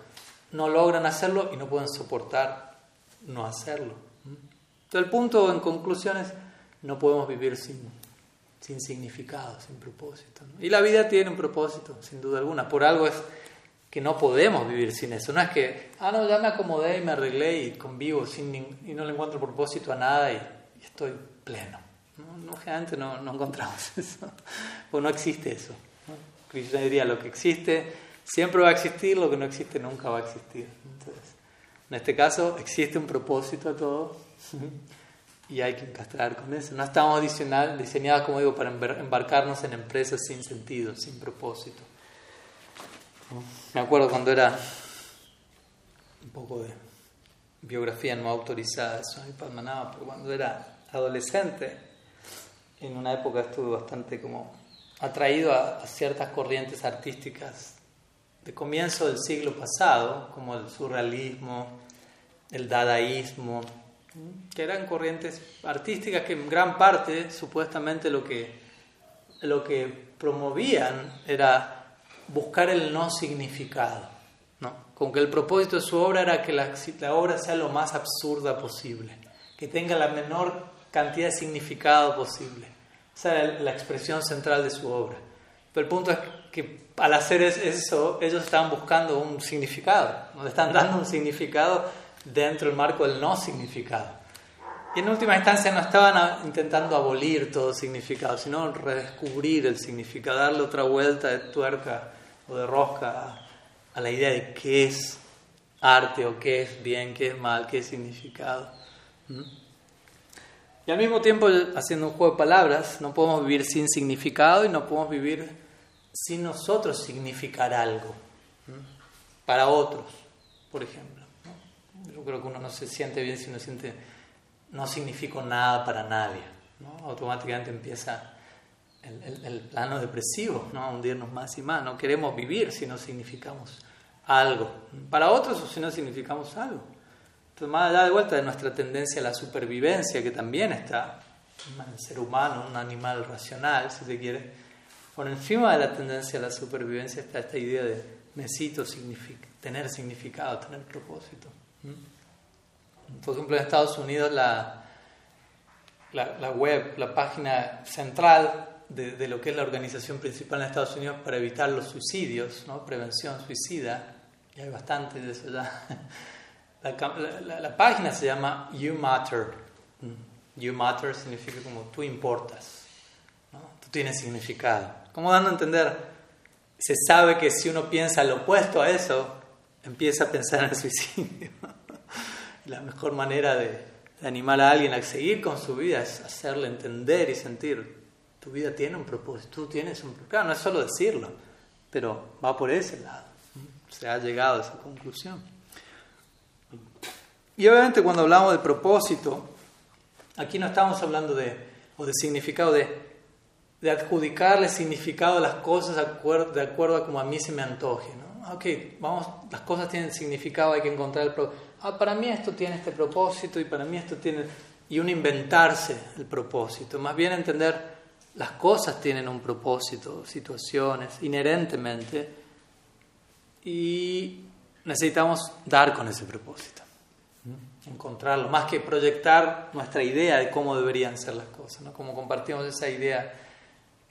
no logran hacerlo y no pueden soportar no hacerlo. Entonces el punto en conclusión es, no podemos vivir sin, sin significado, sin propósito. Y la vida tiene un propósito, sin duda alguna. Por algo es que no podemos vivir sin eso. No es que, ah, no, ya me acomodé y me arreglé y convivo sin y no le encuentro propósito a nada y, estoy pleno. No, no no, no, encontramos eso. Pues no existe eso. ¿no? Diría, lo que existe siempre va a existir, lo que no existe nunca va a existir. Entonces, en este caso existe un propósito a todo y hay que encastrar con eso. No estamos diseñados, como digo, para embarcarnos en empresas sin sentido, sin propósito. Me acuerdo cuando era un poco de biografía no autorizada de Padmanabha, pero cuando era adolescente, en una época estuve bastante como atraído a, ciertas corrientes artísticas de comienzo del siglo pasado, como el surrealismo, el dadaísmo, que eran corrientes artísticas que en gran parte supuestamente lo que, lo que promovían era buscar el no significado, ¿no? con que el propósito de su obra era que la, obra sea lo más absurda posible, que tenga la menor cantidad de significado posible. Esa era la expresión central de su obra. Pero el punto es que al hacer eso, ellos estaban buscando un significado, ¿no? están dando un significado dentro del marco del no significado. Y en última instancia no estaban intentando abolir todo significado, sino redescubrir el significado, darle otra vuelta de tuerca de rosca a, la idea de qué es arte o qué es bien, qué es mal, qué es significado. Y al mismo tiempo, haciendo un juego de palabras, no podemos vivir sin significado y no podemos vivir sin nosotros significar algo para otros, por ejemplo. Yo creo que uno no se siente bien si no siente, no significo nada para nadie. Automáticamente empieza el, plano depresivo, ¿no? hundirnos más y más. No queremos vivir si no significamos algo. Para otros si no significamos algo. Entonces, más allá de vuelta de nuestra tendencia a la supervivencia, que también está en el ser humano, un animal racional, si se quiere, por encima de la tendencia a la supervivencia está esta idea de necesito tener significado, tener propósito. Por ejemplo, en Estados Unidos la, la, la web, la página central de, lo que es la organización principal en Estados Unidos para evitar los suicidios, ¿no? prevención suicida, y hay bastante de eso ya. La, página se llama You Matter. Mm. You Matter significa como tú importas, ¿no? tú tienes significado. Como dando a entender, se sabe que si uno piensa lo opuesto a eso, empieza a pensar en el suicidio. la mejor manera de, de animar a alguien a seguir con su vida es hacerle entender y sentir tu vida tiene un propósito, tú tienes un propósito. Claro, no es solo decirlo, pero va por ese lado. Se ha llegado a esa conclusión. Y obviamente cuando hablamos de propósito, aquí no estamos hablando de, o de significado, de, de adjudicarle significado a las cosas de acuerdo, a como a mí se me antoje. ¿no? Ah, ok, vamos, las cosas tienen significado, hay que encontrar el propósito. Ah, para mí esto tiene este propósito y para mí esto tiene... Y uno inventarse el propósito, más bien entender las cosas tienen un propósito, situaciones, inherentemente, y necesitamos dar con ese propósito, encontrarlo, más que proyectar nuestra idea de cómo deberían ser las cosas, ¿no? como compartimos esa idea.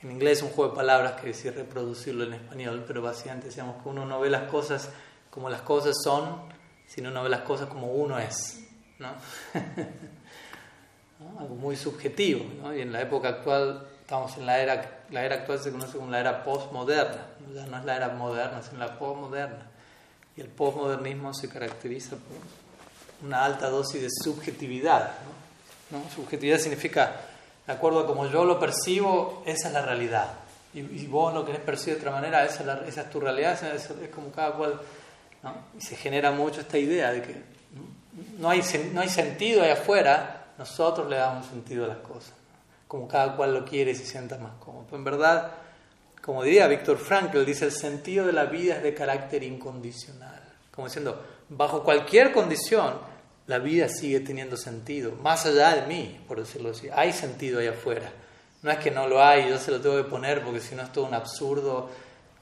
En inglés es un juego de palabras que decir reproducirlo en español, pero básicamente decíamos que uno no ve las cosas como las cosas son, sino uno ve las cosas como uno es. ¿no? Algo muy subjetivo. ¿no? Y en la época actual, estamos en la era, la era actual se conoce como la era postmoderna. Ya no es la era moderna, sino la postmoderna. Y el postmodernismo se caracteriza por una alta dosis de subjetividad. ¿no? Subjetividad significa, de acuerdo a como yo lo percibo, esa es la realidad. Y, vos lo querés percibir de otra manera, esa es, esa es tu realidad, es, como cada cual. ¿no? Y se genera mucho esta idea de que no hay, no hay sentido ahí afuera, nosotros le damos sentido a las cosas. Como cada cual lo quiere y se sienta más cómodo. Pero en verdad, como diría Víctor Frankl, dice, el sentido de la vida es de carácter incondicional. Como diciendo, bajo cualquier condición, la vida sigue teniendo sentido, más allá de mí, por decirlo así. Hay sentido ahí afuera. No es que no lo hay, yo se lo tengo que poner porque si no es todo un absurdo.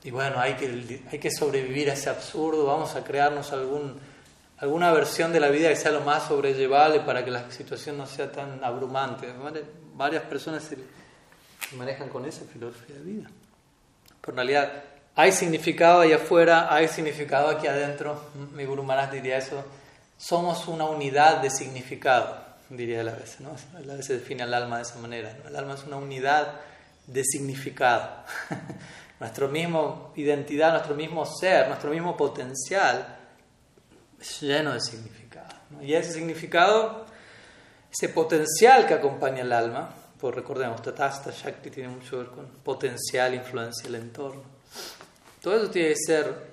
Y bueno, hay que, hay que sobrevivir a ese absurdo, vamos a crearnos algún, alguna versión de la vida que sea lo más sobrellevable para que la situación no sea tan abrumante. Varias personas se manejan con esa filosofía de vida. Pero realidad hay significado ahí afuera, hay significado aquí adentro. Mi Guru Maharaj diría eso. Somos una unidad de significado, diría él a veces. ¿no? A veces define al alma de esa manera. El alma es una unidad de significado. Nuestra misma identidad, nuestro mismo ser, nuestro mismo potencial es lleno de significado. Y ese significado, ese potencial que acompaña el alma, pues recordemos, Tatasta Shakti tiene mucho que ver con potencial, influencia del entorno. Todo eso tiene que ser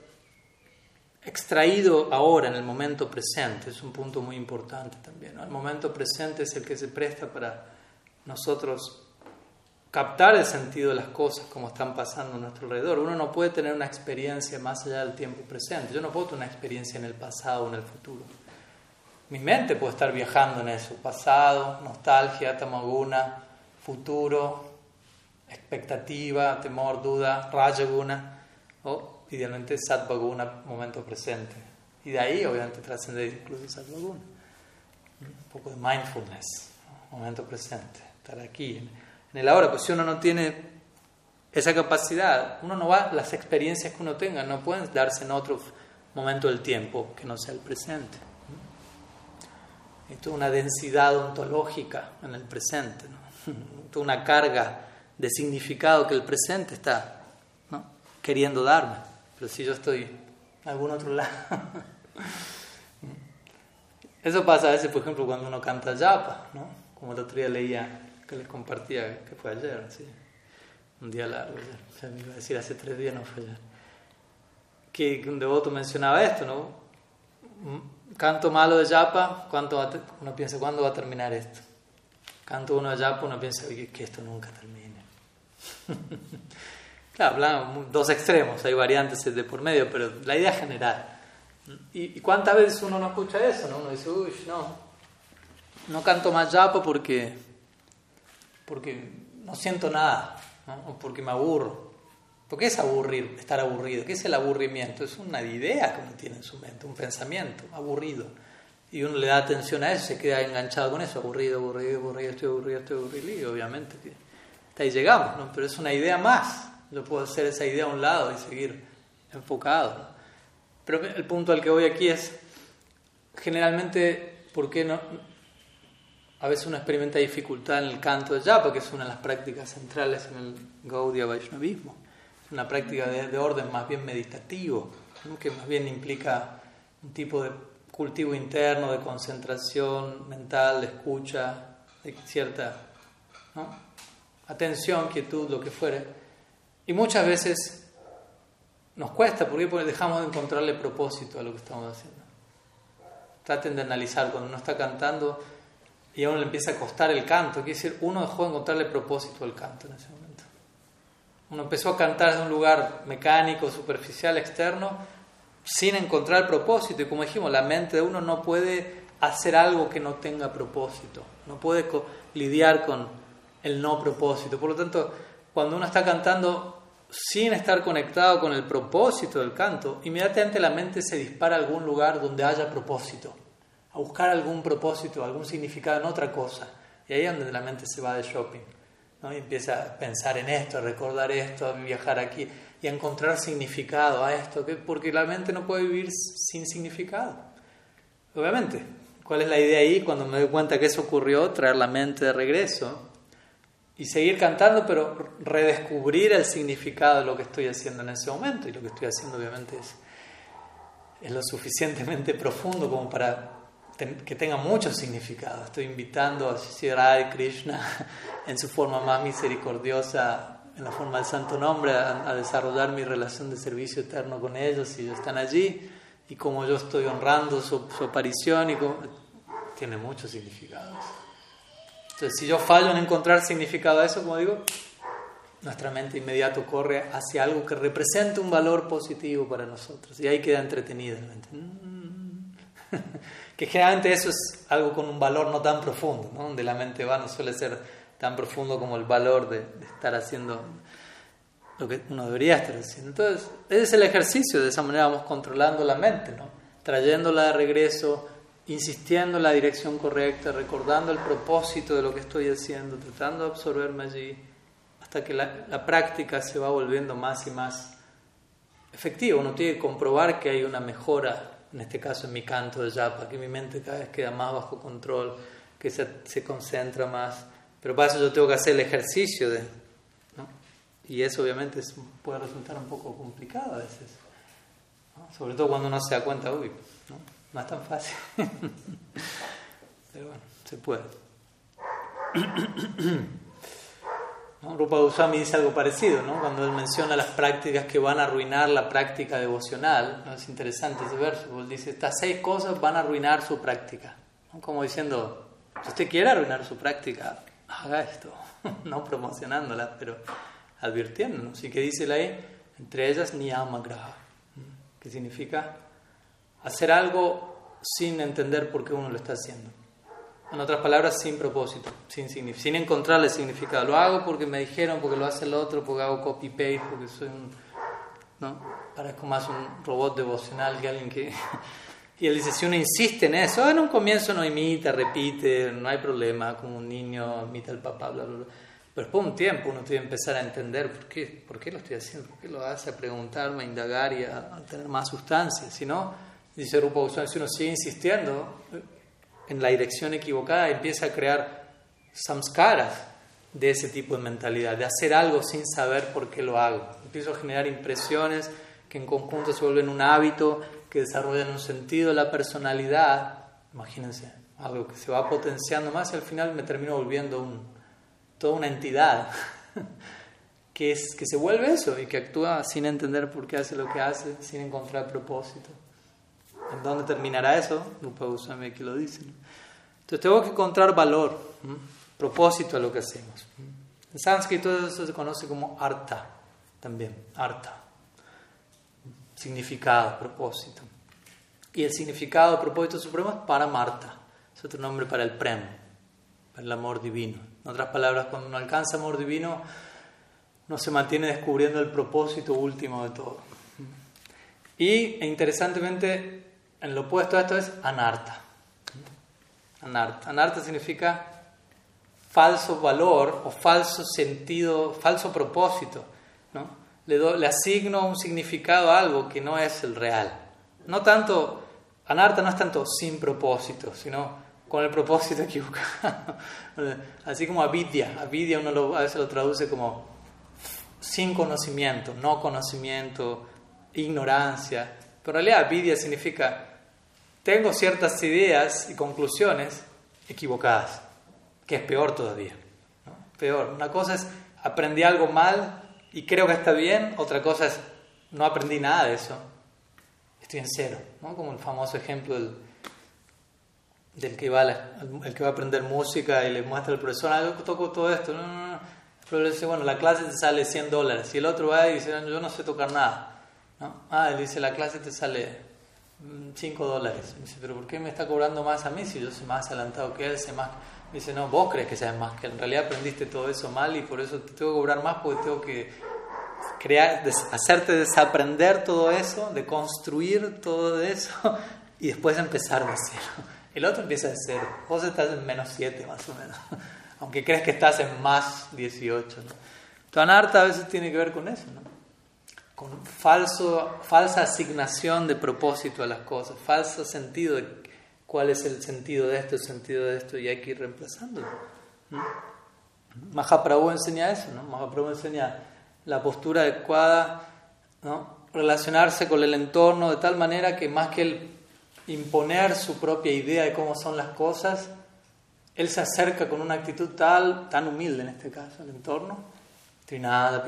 extraído ahora, en el momento presente. Es un punto muy importante también. El momento presente es el que se presta para nosotros captar el sentido de las cosas como están pasando a nuestro alrededor. Uno no puede tener una experiencia más allá del tiempo presente. Yo no puedo tener una experiencia en el pasado o en el futuro. Mi mente puede estar viajando en eso. Pasado, nostalgia, tamaguna, futuro, expectativa, temor, duda, rayaguna o idealmente satvaguna, momento presente. Y de ahí obviamente trascender incluso satvaguna. Un poco de mindfulness, momento presente, estar aquí en el ahora, pues si uno no tiene esa capacidad, uno no va, las experiencias que uno tenga no pueden darse en otro momento del tiempo que no sea el presente. Hay toda una densidad ontológica en el presente, ¿no? toda una carga de significado que el presente está ¿no? queriendo darme. Pero si yo estoy en algún otro lado. Eso pasa a veces, por ejemplo, cuando uno canta yapa, ¿no? como el otro día leía que les compartía, que fue ayer, ¿sí? un día largo ayer, o sea, me iba a decir hace tres días, no fue ayer, que un devoto mencionaba esto, ¿no? Canto malo de yapa, ¿cuánto uno piensa, ¿cuándo va a terminar esto? Canto uno de yapa, uno piensa que esto nunca termine. claro, dos extremos, hay variantes de por medio, pero la idea general. ¿Y, cuántas veces uno no escucha eso? ¿no? Uno dice, uy, no, no canto más yapa porque porque no siento nada, o porque me aburro. ¿Por qué es aburrir, estar aburrido? ¿Qué es el aburrimiento? Es una idea que uno tiene en su mente, un pensamiento, aburrido. Y uno le da atención a eso, se queda enganchado con eso, aburrido, aburrido, aburrido, estoy aburrido, estoy aburrido, y obviamente hasta ahí llegamos, ¿no? Pero es una idea más. Yo puedo hacer esa idea a un lado y seguir enfocado. Pero el punto al que voy aquí es, generalmente, ¿por qué no, a veces uno experimenta dificultad en el canto de japa, que es una de las prácticas centrales en el Gaudiya Vaishnavismo. Una práctica de, orden más bien meditativo, que más bien implica un tipo de cultivo interno, de concentración mental, de escucha, de cierta atención, quietud, lo que fuere. Y muchas veces nos cuesta porque dejamos de encontrarle propósito a lo que estamos haciendo. Traten de analizar cuando uno está cantando y a uno le empieza a costar el canto. Quiere decir, uno dejó de encontrarle propósito al canto. Uno empezó a cantar desde un lugar mecánico, superficial, externo, sin encontrar propósito. Y como dijimos, la mente de uno no puede hacer algo que no tenga propósito, no puede lidiar con el no propósito. Por lo tanto, cuando uno está cantando, sin estar conectado con el propósito del canto, inmediatamente la mente se dispara a algún lugar donde haya propósito, a buscar algún propósito, algún significado en otra cosa. Y ahí es donde la mente se va de shopping. ¿No? Y empieza a pensar en esto, a recordar esto, a viajar aquí y a encontrar significado a esto, porque la mente no puede vivir sin significado. Obviamente, ¿cuál es la idea ahí? Cuando me doy cuenta que eso ocurrió, traer la mente de regreso y seguir cantando, pero redescubrir el significado de lo que estoy haciendo en ese momento. Y lo que estoy haciendo obviamente es, es lo suficientemente profundo como para que tenga mucho significado. Estoy invitando a Sri Krishna en su forma más misericordiosa, en la forma del santo nombre, a, desarrollar mi relación de servicio eterno con ellos y ellos están allí. Y como yo estoy honrando su, aparición, y tiene mucho significado. Entonces, si yo fallo en encontrar significado a eso, como digo, nuestra mente inmediato corre hacia algo que represente un valor positivo para nosotros. Y ahí queda entretenida la mente. que generalmente eso es algo con un valor no tan profundo, donde la mente va no suele ser tan profundo como el valor de, estar haciendo lo que uno debería estar haciendo. Entonces, ese es el ejercicio, de esa manera vamos controlando la mente, trayéndola de regreso insistiendo en la dirección correcta, recordando el propósito de lo que estoy haciendo, tratando de absorberme allí, hasta que la, práctica se va volviendo más y más efectiva. Uno tiene que comprobar que hay una mejora, en este caso en mi canto de japa, que mi mente cada vez queda más bajo control, que se, se concentra más. Pero para eso yo tengo que hacer el ejercicio de... Y eso obviamente puede resultar un poco complicado a veces. Sobre todo cuando uno se da cuenta, uy, ¿no? No es tan fácil. Pero bueno, se puede. ¿No? Rupa Goswami dice algo parecido, ¿no? cuando él menciona las prácticas que van a arruinar la práctica devocional. Es interesante ese verso, él dice, estas seis cosas van a arruinar su práctica. Como diciendo, si usted quiere arruinar su práctica, haga esto, no promocionándola, pero advirtiéndonos. ¿Y qué dice la ahí? Entre ellas, niyamagraha, ¿Qué significa hacer algo sin entender por qué uno lo está haciendo. En otras palabras, sin propósito, sin, sin encontrarle significado. Lo hago porque me dijeron, porque lo hace el otro, porque hago copy-paste, porque soy un... ¿no? Parezco más un robot devocional que alguien que... Y él dice, si uno insiste en eso, en un comienzo no imita, repite, no hay problema, como un niño imita al papá, bla, bla, bla. Pero después de un tiempo uno tiene que empezar a entender por qué, por qué lo estoy haciendo, por qué lo hace, a preguntarme, a indagar y a, a tener más sustancia. Si no, Dice Rupa Goswami, si uno sigue insistiendo en la dirección equivocada, empieza a crear samskaras de ese tipo de mentalidad, de hacer algo sin saber por qué lo hago. Empiezo a generar impresiones que en conjunto se vuelven un hábito, que desarrollan un sentido la personalidad. Imagínense, algo que se va potenciando más y al final me termino volviendo un, toda una entidad que, es, que se vuelve eso y que actúa sin entender por qué hace lo que hace, sin encontrar propósito. ¿En dónde terminará eso? Rupa Goswami aquí lo dice. Entonces tengo que encontrar valor, propósito a lo que hacemos. En sánscrito eso se conoce como arta, también, arta. Significado, propósito. Y el significado, propósito supremo es para Marta. Es otro nombre para el prem, para el amor divino. En otras palabras, cuando uno alcanza amor divino, no se mantiene descubriendo el propósito último de todo. Y e interesantemente, en lo opuesto a esto es anarta. Anarta. Anarta significa falso valor o falso sentido, falso propósito. ¿no? Le, le asigno un significado a algo que no es el real. No tanto, anarta no es tanto sin propósito, sino con el propósito equivocado. Así como avidya. Avidya uno a veces lo traduce como sin conocimiento, no conocimiento, ignorancia. Pero en realidad avidya significa tengo ciertas ideas y conclusiones equivocadas, que es peor todavía. Peor. Una cosa es aprendí algo mal y creo que está bien, otra cosa es no aprendí nada de eso, estoy en cero. ¿no? Como el famoso ejemplo del, que, va el que va a aprender música y le muestra al profesor, ah, yo toco todo esto. No. El profesor dice, bueno, la clase te sale 100 dólares. Y el otro va y dice, yo no sé tocar nada. ¿No? Ah, él dice, la clase te sale 5 dólares. Me dice, pero ¿por qué me está cobrando más a mí si yo soy más adelantado que él? Sé más... Dice, no, vos crees que sabes más, que en realidad aprendiste todo eso mal y por eso te tengo que cobrar más porque tengo que, crear, hacerte desaprender todo eso, de construir todo eso y después empezar de cero. El otro empieza de cero. Vos estás en menos 7 más o menos, aunque crees que estás en más 18. ¿no? Tu anarta a veces tiene que ver con eso, ¿no? Con falso, falsa asignación de propósito a las cosas, falso sentido de cuál es el sentido de esto, el sentido de esto, y hay que ir reemplazándolo. Mahaprabhu enseña eso, ¿no? Mahaprabhu enseña la postura adecuada, ¿no? relacionarse con el entorno de tal manera que más que el imponer su propia idea de cómo son las cosas, él se acerca con una actitud tal, tan humilde en este caso, al entorno. Trinada,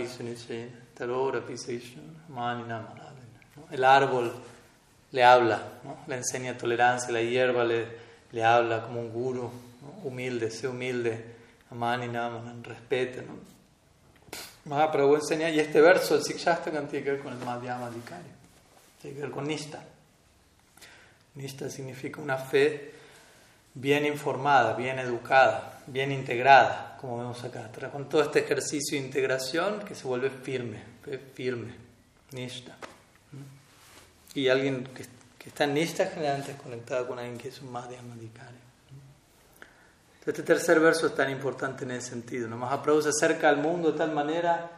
El árbol le habla, ¿no? le enseña tolerancia, la hierba le, le habla como un guru, humilde, sé humilde, amani respeta. ¿no? Mahaprabhu enseña, y este verso del Sikshastakam tiene que ver con el Madhyama tiene que ver con Nista. Nista significa una fe bien informada, bien educada, bien integrada, como vemos acá, con todo este ejercicio de integración que se vuelve firme, firme, Nista. Y alguien que, que está en Nista generalmente es conectado con alguien que es un Madhyama Este tercer verso es tan importante en ese sentido. ¿no? Mahaprabhu se acerca al mundo de tal manera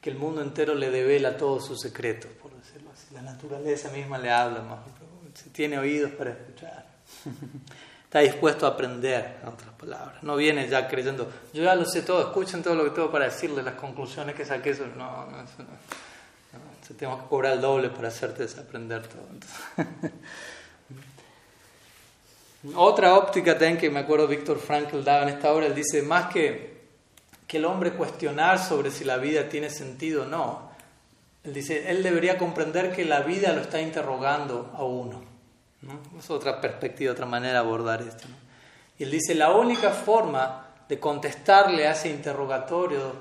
que el mundo entero le devela todos sus secretos, por decirlo así. La naturaleza misma le habla más se tiene oídos para escuchar. Está dispuesto a aprender, en otras palabras. No viene ya creyendo, yo ya lo sé todo, escuchen todo lo que tengo para decirle, las conclusiones que saqué. Eso, no, no, eso no. tengo que cobrar el doble para hacerte desaprender todo. Otra óptica también que me acuerdo Víctor Frankl daba en esta obra, él dice, más que, que el hombre cuestionar sobre si la vida tiene sentido o no, él dice, él debería comprender que la vida lo está interrogando a uno. Es otra perspectiva, otra manera de abordar esto. Y él dice, la única forma de contestarle a ese interrogatorio,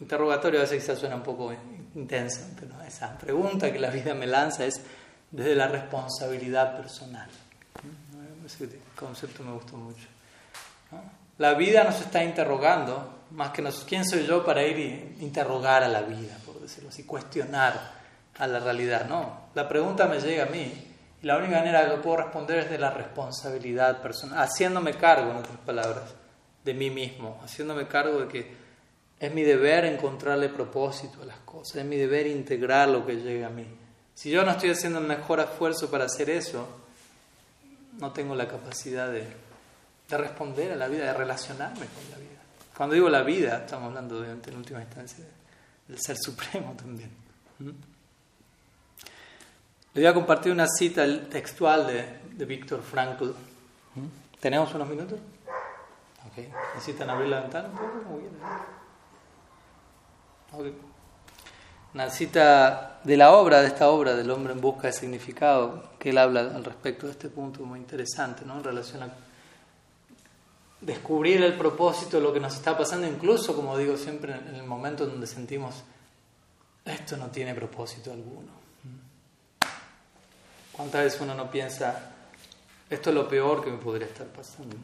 interrogatorio a veces quizás suena un poco intenso, pero esa pregunta que la vida me lanza es desde la responsabilidad personal. Ese concepto me gustó mucho. La vida nos está interrogando, más que nos, ¿quién soy yo para ir y interrogar a la vida? decirlo así, cuestionar a la realidad. No, la pregunta me llega a mí la única manera que puedo responder es de la responsabilidad personal, haciéndome cargo, en otras palabras, de mí mismo, haciéndome cargo de que es mi deber encontrarle propósito a las cosas, es mi deber integrar lo que llega a mí. Si yo no estoy haciendo el mejor esfuerzo para hacer eso, no tengo la capacidad de, de responder a la vida, de relacionarme con la vida. Cuando digo la vida, estamos hablando de, en última instancia el Ser Supremo también. ¿Mm? Le voy a compartir una cita textual de, de Víctor Frankl. ¿Tenemos unos minutos? Okay. ¿Necesitan abrir la ventana un poco? Muy bien. Okay. Una cita de la obra, de esta obra, del hombre en busca de significado, que él habla al respecto de este punto muy interesante, ¿no? En relación a descubrir el propósito de lo que nos está pasando, incluso, como digo siempre, en el momento donde sentimos, esto no tiene propósito alguno. ¿Cuántas veces uno no piensa, esto es lo peor que me podría estar pasando?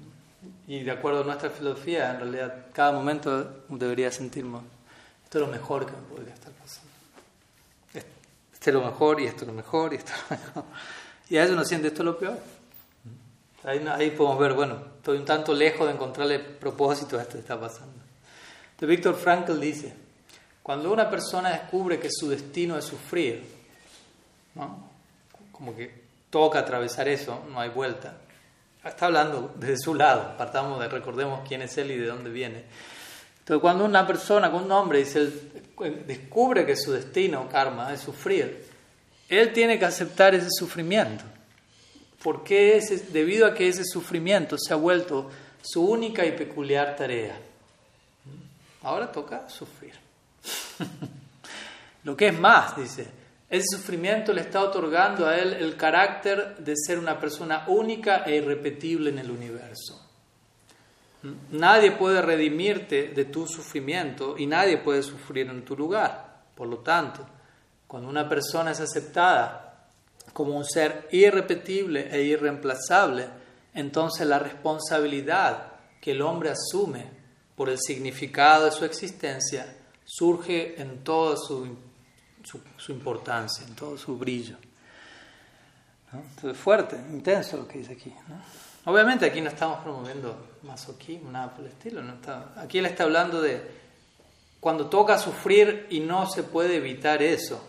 Y de acuerdo a nuestra filosofía, en realidad, cada momento debería sentirnos, esto es lo mejor que me podría estar pasando. Este es lo mejor y esto es lo mejor y esto es lo mejor. Y a veces uno siente, esto es lo peor. Ahí, podemos ver, bueno, estoy un tanto lejos de encontrarle propósito a esto que está pasando. De Víctor Frankl dice, cuando una persona descubre que su destino es sufrir, ¿no? Como que toca atravesar eso, no hay vuelta, está hablando desde su lado, partamos de, recordemos quién es él y de dónde viene. Entonces cuando una persona con un hombre dice, descubre que su destino, karma, es sufrir, él tiene que aceptar ese sufrimiento porque es debido a que ese sufrimiento se ha vuelto su única y peculiar tarea. Ahora toca sufrir. Lo que es más, dice, ese sufrimiento le está otorgando a él el carácter de ser una persona única e irrepetible en el universo. Nadie puede redimirte de tu sufrimiento y nadie puede sufrir en tu lugar. Por lo tanto, cuando una persona es aceptada como un ser irrepetible e irreemplazable, entonces la responsabilidad que el hombre asume por el significado de su existencia surge en toda su, su, importancia, en todo su brillo. Entonces, fuerte, intenso lo que dice aquí. Obviamente aquí no estamos promoviendo masoquismo, nada por el estilo. Aquí él está hablando de cuando toca sufrir y no se puede evitar eso.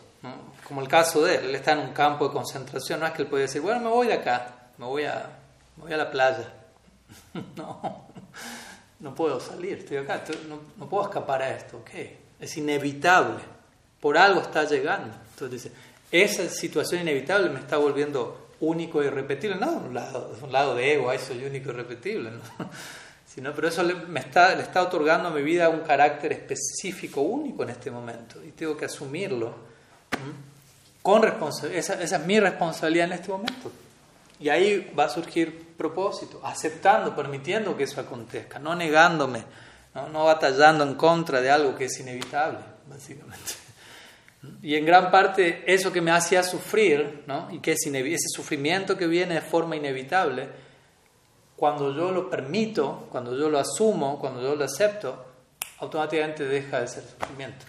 Como el caso de él, él está en un campo de concentración, no es que él puede decir, bueno, me voy de acá, me voy a, voy a la playa. no, no puedo salir, estoy acá, no, no, puedo escapar a esto, ok, es inevitable, por algo está llegando. Entonces dice, esa situación inevitable me está volviendo único y irrepetible, no un lado, un lado de ego, eso soy único y irrepetible, ¿no? Sino, pero eso le, me está, le está otorgando a mi vida un carácter específico, único en este momento, y tengo que asumirlo con responsabilidad, esa, esa es mi responsabilidad en este momento. Y ahí va a surgir propósito, aceptando, permitiendo que eso acontezca, no negándome, no, batallando en contra de algo que es inevitable, básicamente. Y en gran parte eso que me hacía sufrir, ¿no? y que es ese sufrimiento que viene de forma inevitable, cuando yo lo permito, cuando yo lo asumo, cuando yo lo acepto, automáticamente deja de ser sufrimiento.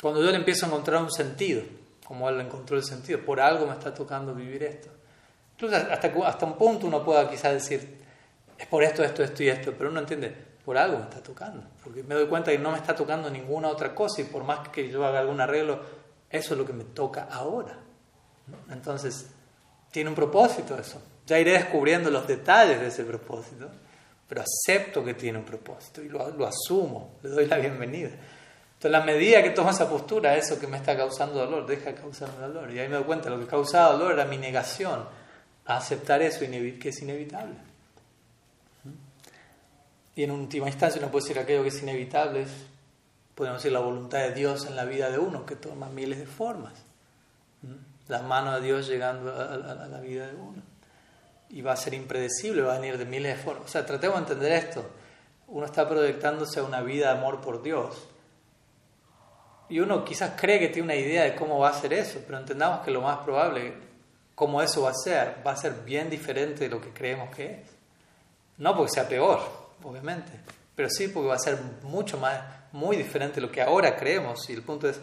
Cuando yo le empiezo a encontrar un sentido, como él encontró el sentido, por algo me está tocando vivir esto. Incluso hasta, hasta un punto uno pueda quizás decir, es por esto, esto, esto y esto, pero uno entiende, por algo me está tocando, porque me doy cuenta que no me está tocando ninguna otra cosa y por más que yo haga algún arreglo, eso es lo que me toca ahora. Entonces, tiene un propósito eso. Ya iré descubriendo los detalles de ese propósito, pero acepto que tiene un propósito y lo, asumo, le doy la bienvenida. Entonces, la medida que tomo esa postura, eso que me está causando dolor, deja de causarme dolor. Y ahí me doy cuenta, lo que causaba dolor era mi negación a aceptar eso que es inevitable. Y en última instancia uno puede decir aquello que es inevitable podemos decir, la voluntad de Dios en la vida de uno, que toma miles de formas. La mano de Dios llegando a, la vida de uno. Y va a ser impredecible, va a venir de miles de formas. O sea, tratemos de entender esto. Uno está proyectándose a una vida de amor por Dios. Y uno quizás cree que tiene una idea de cómo va a ser eso, pero entendamos que lo más probable cómo eso va a ser, va a ser bien diferente de lo que creemos que es. No porque sea peor, obviamente, pero sí porque va a ser mucho más, muy diferente de lo que ahora creemos. Y el punto es,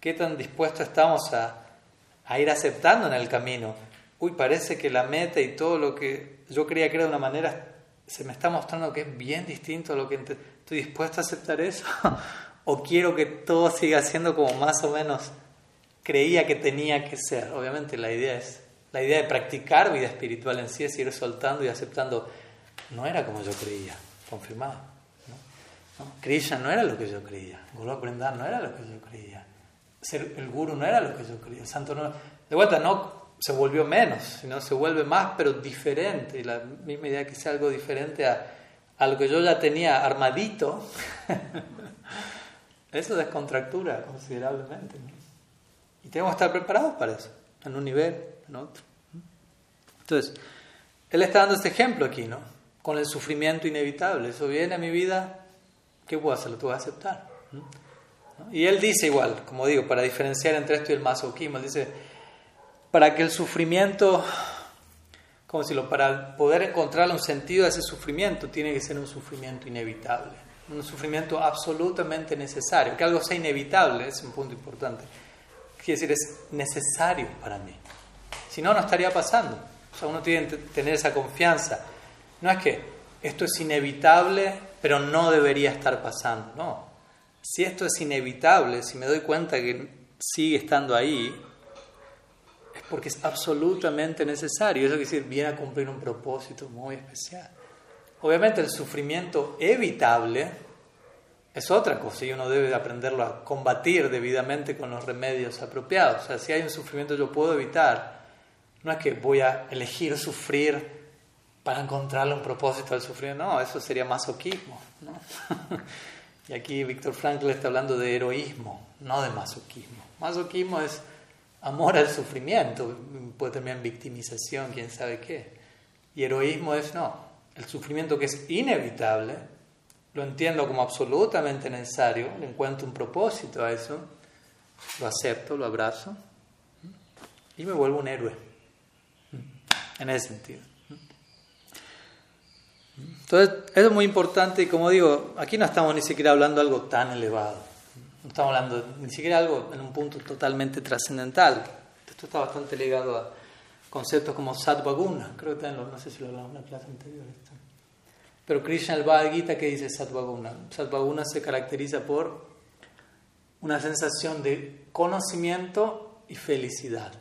¿qué tan dispuestos estamos a, a ir aceptando en el camino? Uy, parece que la meta y todo lo que yo creía que era de una manera, se me está mostrando que es bien distinto a lo que estoy dispuesto a aceptar eso. o quiero que todo siga siendo como más o menos creía que tenía que ser. Obviamente la idea es la idea de practicar vida espiritual en sí es ir soltando y aceptando, no era como yo creía, confirmado. ¿No? Krishna no era lo que yo creía, Guru aprender no era lo que yo creía, ser el guru no era lo que yo creía, el santo no. De vuelta, no se volvió menos, sino se vuelve más, pero diferente. Y la misma idea que sea algo diferente a, a lo que yo ya tenía armadito, eso descontractura considerablemente. Y tenemos que estar preparados para eso, en un nivel entonces, él está dando este ejemplo aquí, ¿no? Con el sufrimiento inevitable. Eso viene a mi vida, ¿qué puedo hacer? Lo tengo que aceptar. Y él dice igual, como digo, para diferenciar entre esto y el masoquismo, él dice, para que el sufrimiento, como decirlo, para poder encontrar un sentido a ese sufrimiento, tiene que ser un sufrimiento inevitable, un sufrimiento absolutamente necesario. Que algo sea inevitable es un punto importante. Quiere decir, es necesario para mí. Si no, no estaría pasando. O sea, uno tiene que tener esa confianza. No es que esto es inevitable, pero no debería estar pasando. No. Si esto es inevitable, si me doy cuenta que sigue estando ahí, es porque es absolutamente necesario. Eso quiere decir, viene a cumplir un propósito muy especial. Obviamente el sufrimiento evitable es otra cosa y uno debe aprenderlo a combatir debidamente con los remedios apropiados. O sea, si hay un sufrimiento yo puedo evitar, no es que voy a elegir sufrir para encontrarle un propósito al sufrir, no, eso sería masoquismo. y aquí Víctor Frankl está hablando de heroísmo, no de masoquismo. Masoquismo es amor al sufrimiento, puede terminar en victimización, quién sabe qué. Y heroísmo es no, el sufrimiento que es inevitable, lo entiendo como absolutamente necesario, le encuentro un propósito a eso, lo acepto, lo abrazo y me vuelvo un héroe en ese sentido. Entonces, eso es muy importante y como digo, aquí no estamos ni siquiera hablando de algo tan elevado. No estamos hablando ni siquiera algo en un punto totalmente trascendental. Esto está bastante ligado a conceptos como Satvaguna. Creo que no sé si lo hablamos en la clase anterior. Pero Krishna el Bhagavad Gita, ¿qué dice Satvaguna? Satvaguna se caracteriza por una sensación de conocimiento y felicidad.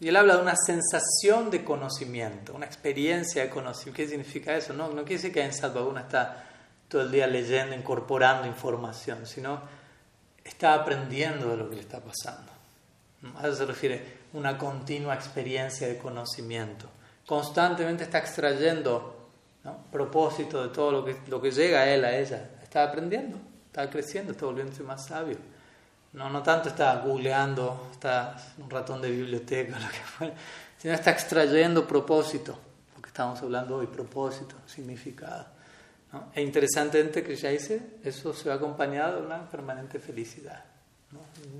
Y él habla de una sensación de conocimiento, una experiencia de conocimiento. ¿Qué significa eso? No, no quiere decir que en Satvaguna está todo el día leyendo, incorporando información, sino está aprendiendo de lo que le está pasando. A eso se refiere una continua experiencia de conocimiento. Constantemente está extrayendo propósito de todo lo que, lo que llega a él, a ella. Está aprendiendo, está creciendo, está volviéndose más sabio. No, no tanto está googleando, está un ratón de biblioteca, lo que fuera, sino está extrayendo propósito, lo que estamos hablando hoy, propósito, significado. ¿no? E interesantemente que ya dice, eso se va acompañado de una permanente felicidad,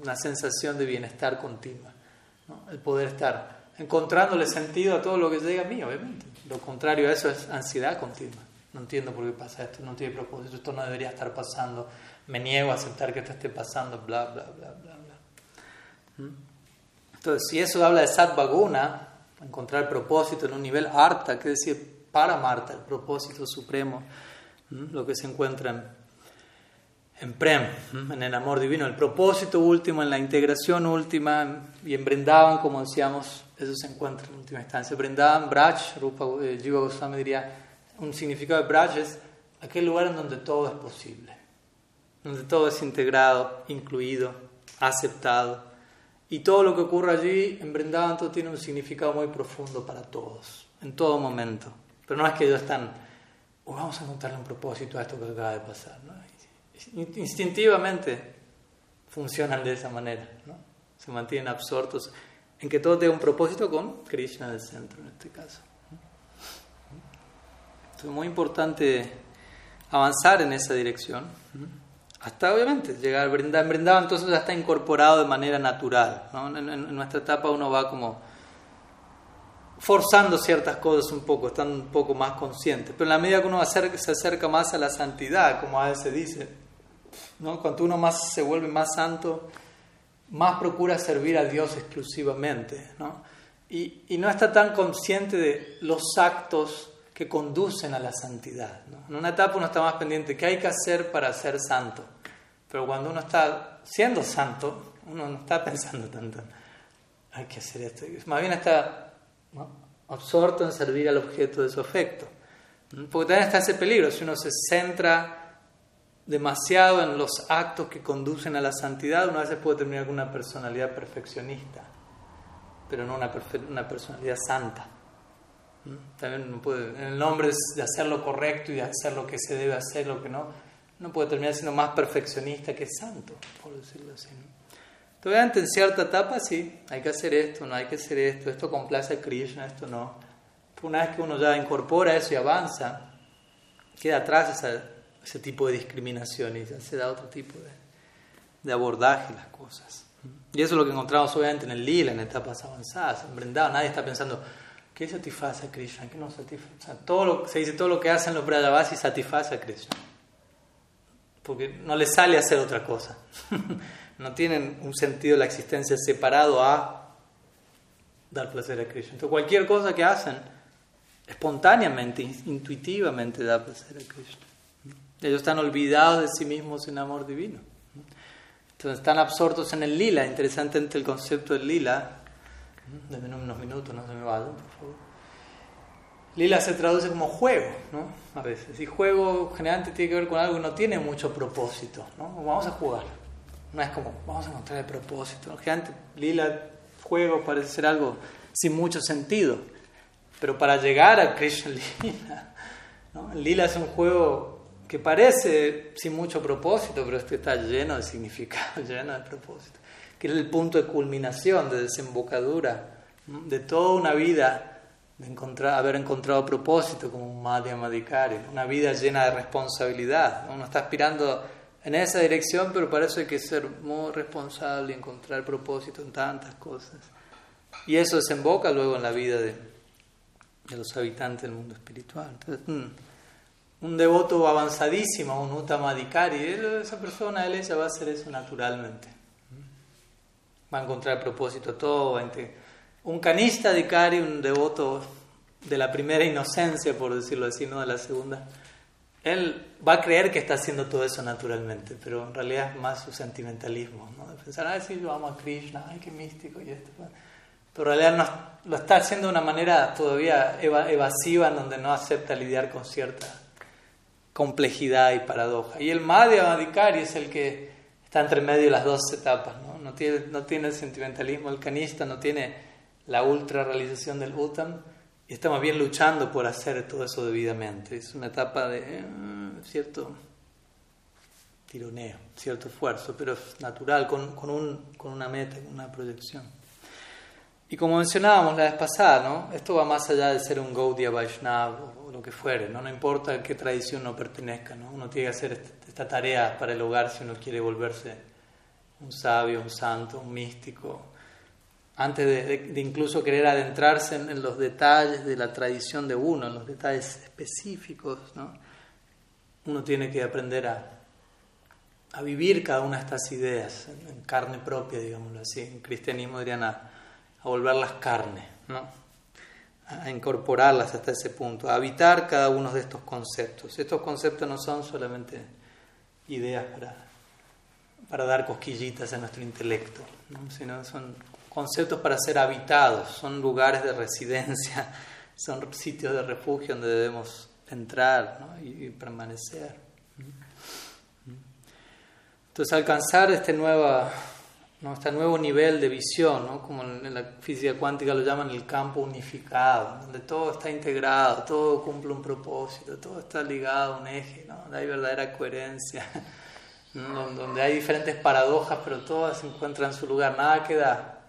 una sensación de bienestar continua, el poder estar encontrándole sentido a todo lo que llega a mí, obviamente. Lo contrario a eso es ansiedad continua. No entiendo por qué pasa esto, no tiene propósito, esto no debería estar pasando me niego a aceptar que esto esté pasando, bla, bla, bla, bla, bla. Entonces, si eso habla de Satvaguna, encontrar propósito en un nivel harta, que decir para Marta, el propósito supremo, lo que se encuentra en, en Prem, en el amor divino, el propósito último, en la integración última, y en Brindavan, como decíamos, eso se encuentra en última instancia. Brindavan, Braj, Rupa eh, Jiva Goswami diría, un significado de Braj es aquel lugar en donde todo es posible donde todo es integrado, incluido, aceptado. Y todo lo que ocurre allí en Brindavan tiene un significado muy profundo para todos, en todo momento. Pero no es que ellos están, oh, vamos a encontrarle un propósito a esto que acaba de pasar. Instintivamente funcionan de esa manera. ¿no? Se mantienen absortos en que todo tenga un propósito con Krishna en el centro, en este caso. Entonces es muy importante avanzar en esa dirección. Hasta obviamente llegar a. Brindavan entonces ya está incorporado de manera natural. En, nuestra etapa uno va como forzando ciertas cosas un poco, estando un poco más consciente. Pero en la medida que uno se acerca más a la santidad, como a veces dice, ¿no? cuando uno más se vuelve más santo, más procura servir a Dios exclusivamente. ¿no? Y, y no está tan consciente de los actos que conducen a la santidad. En una etapa uno está más pendiente, ¿qué hay que hacer para ser santo? Pero cuando uno está siendo santo, uno no está pensando tanto, hay que hacer esto. Más bien está absorto en servir al objeto de su afecto. Porque también está ese peligro, si uno se centra demasiado en los actos que conducen a la santidad, uno a veces puede terminar con una personalidad perfeccionista, pero no una, una personalidad santa. También puede, en el nombre de hacer lo correcto y de hacer lo que se debe hacer, lo que no, no puede terminar siendo más perfeccionista que santo, por decirlo así. Entonces, en cierta etapa sí, hay que hacer esto, no hay que hacer esto, esto complace a Krishna, esto no. Una vez que uno ya incorpora eso y avanza, queda atrás ese tipo de discriminación y ya se da otro tipo de, de abordaje las cosas. Y eso es lo que encontramos obviamente en el lila, en etapas avanzadas. En Brindava nadie está pensando, ¿Qué satisface a Krishna? ¿Qué no satisface? todo lo, se dice todo lo que hacen los y satisface a Krishna. Porque no les sale hacer otra cosa. no tienen un sentido de la existencia separado a dar placer a Krishna. Entonces cualquier cosa que hacen, espontáneamente, intuitivamente da placer a Krishna. Ellos están olvidados de sí mismos en amor divino. Entonces están absortos en el lila. Interesantemente el concepto del lila Denme unos minutos, no se me vayan, por favor. Lila se traduce como juego, ¿no? A veces. Y juego generalmente tiene que ver con algo que no tiene mucho propósito, ¿no? Vamos a jugar. No es como, vamos a encontrar el propósito. Generalmente, lila, juego, parece ser algo sin mucho sentido. Pero para llegar a Krishna Lila, ¿no? Lila es un juego que parece sin mucho propósito, pero este está lleno de significado, lleno de propósito que es el punto de culminación, de desembocadura de toda una vida de haber encontrado propósito como un Madhya Madhikari, una vida llena de responsabilidad. Uno está aspirando en esa dirección, pero para eso hay que ser muy responsable y encontrar propósito en tantas cosas. Y eso desemboca luego en la vida de, de los habitantes del mundo espiritual. Entonces, mm, un devoto avanzadísimo, un Uttamadikari, esa persona, él, ella va a hacer eso naturalmente. Va a encontrar propósito todo. Un canista Dikari, un devoto de la primera inocencia, por decirlo así, no de la segunda, él va a creer que está haciendo todo eso naturalmente, pero en realidad es más su sentimentalismo, ¿no? De pensar, ay, sí, yo amo a Krishna, ay, qué místico y esto. Pero en realidad no, lo está haciendo de una manera todavía evasiva, en donde no acepta lidiar con cierta complejidad y paradoja. Y el Madhya Adhikari es el que está entre medio de las dos etapas, ¿no? No tiene, no tiene el sentimentalismo, el canista no tiene la ultra realización del Uttam, y está más bien luchando por hacer todo eso debidamente. Es una etapa de eh, cierto tironeo, cierto esfuerzo, pero es natural, con, con, un, con una meta, con una proyección. Y como mencionábamos la vez pasada, ¿no? esto va más allá de ser un Gaudiya Vaishnava o lo que fuere, ¿no? no importa a qué tradición uno pertenezca, ¿no? uno tiene que hacer esta tarea para el hogar si uno quiere volverse un sabio, un santo, un místico, antes de, incluso querer adentrarse en, los detalles de la tradición de uno, en los detalles específicos, ¿no? uno tiene que aprender a, a, vivir cada una de estas ideas en, carne propia, digámoslo así. En cristianismo dirían a, a volverlas carne, ¿no? a incorporarlas hasta ese punto, a habitar cada uno de estos conceptos. Estos conceptos no son solamente ideas para, para dar cosquillitas a nuestro intelecto, ¿no? sino son conceptos para ser habitados, son lugares de residencia, son sitios de refugio donde debemos entrar y, permanecer. Entonces, alcanzar este, nueva, este nuevo nivel de visión, como en la física cuántica lo llaman el campo unificado, donde todo está integrado, todo cumple un propósito, todo está ligado a un eje, donde hay verdadera coherencia, donde hay diferentes paradojas, pero todas encuentran en su lugar, nada queda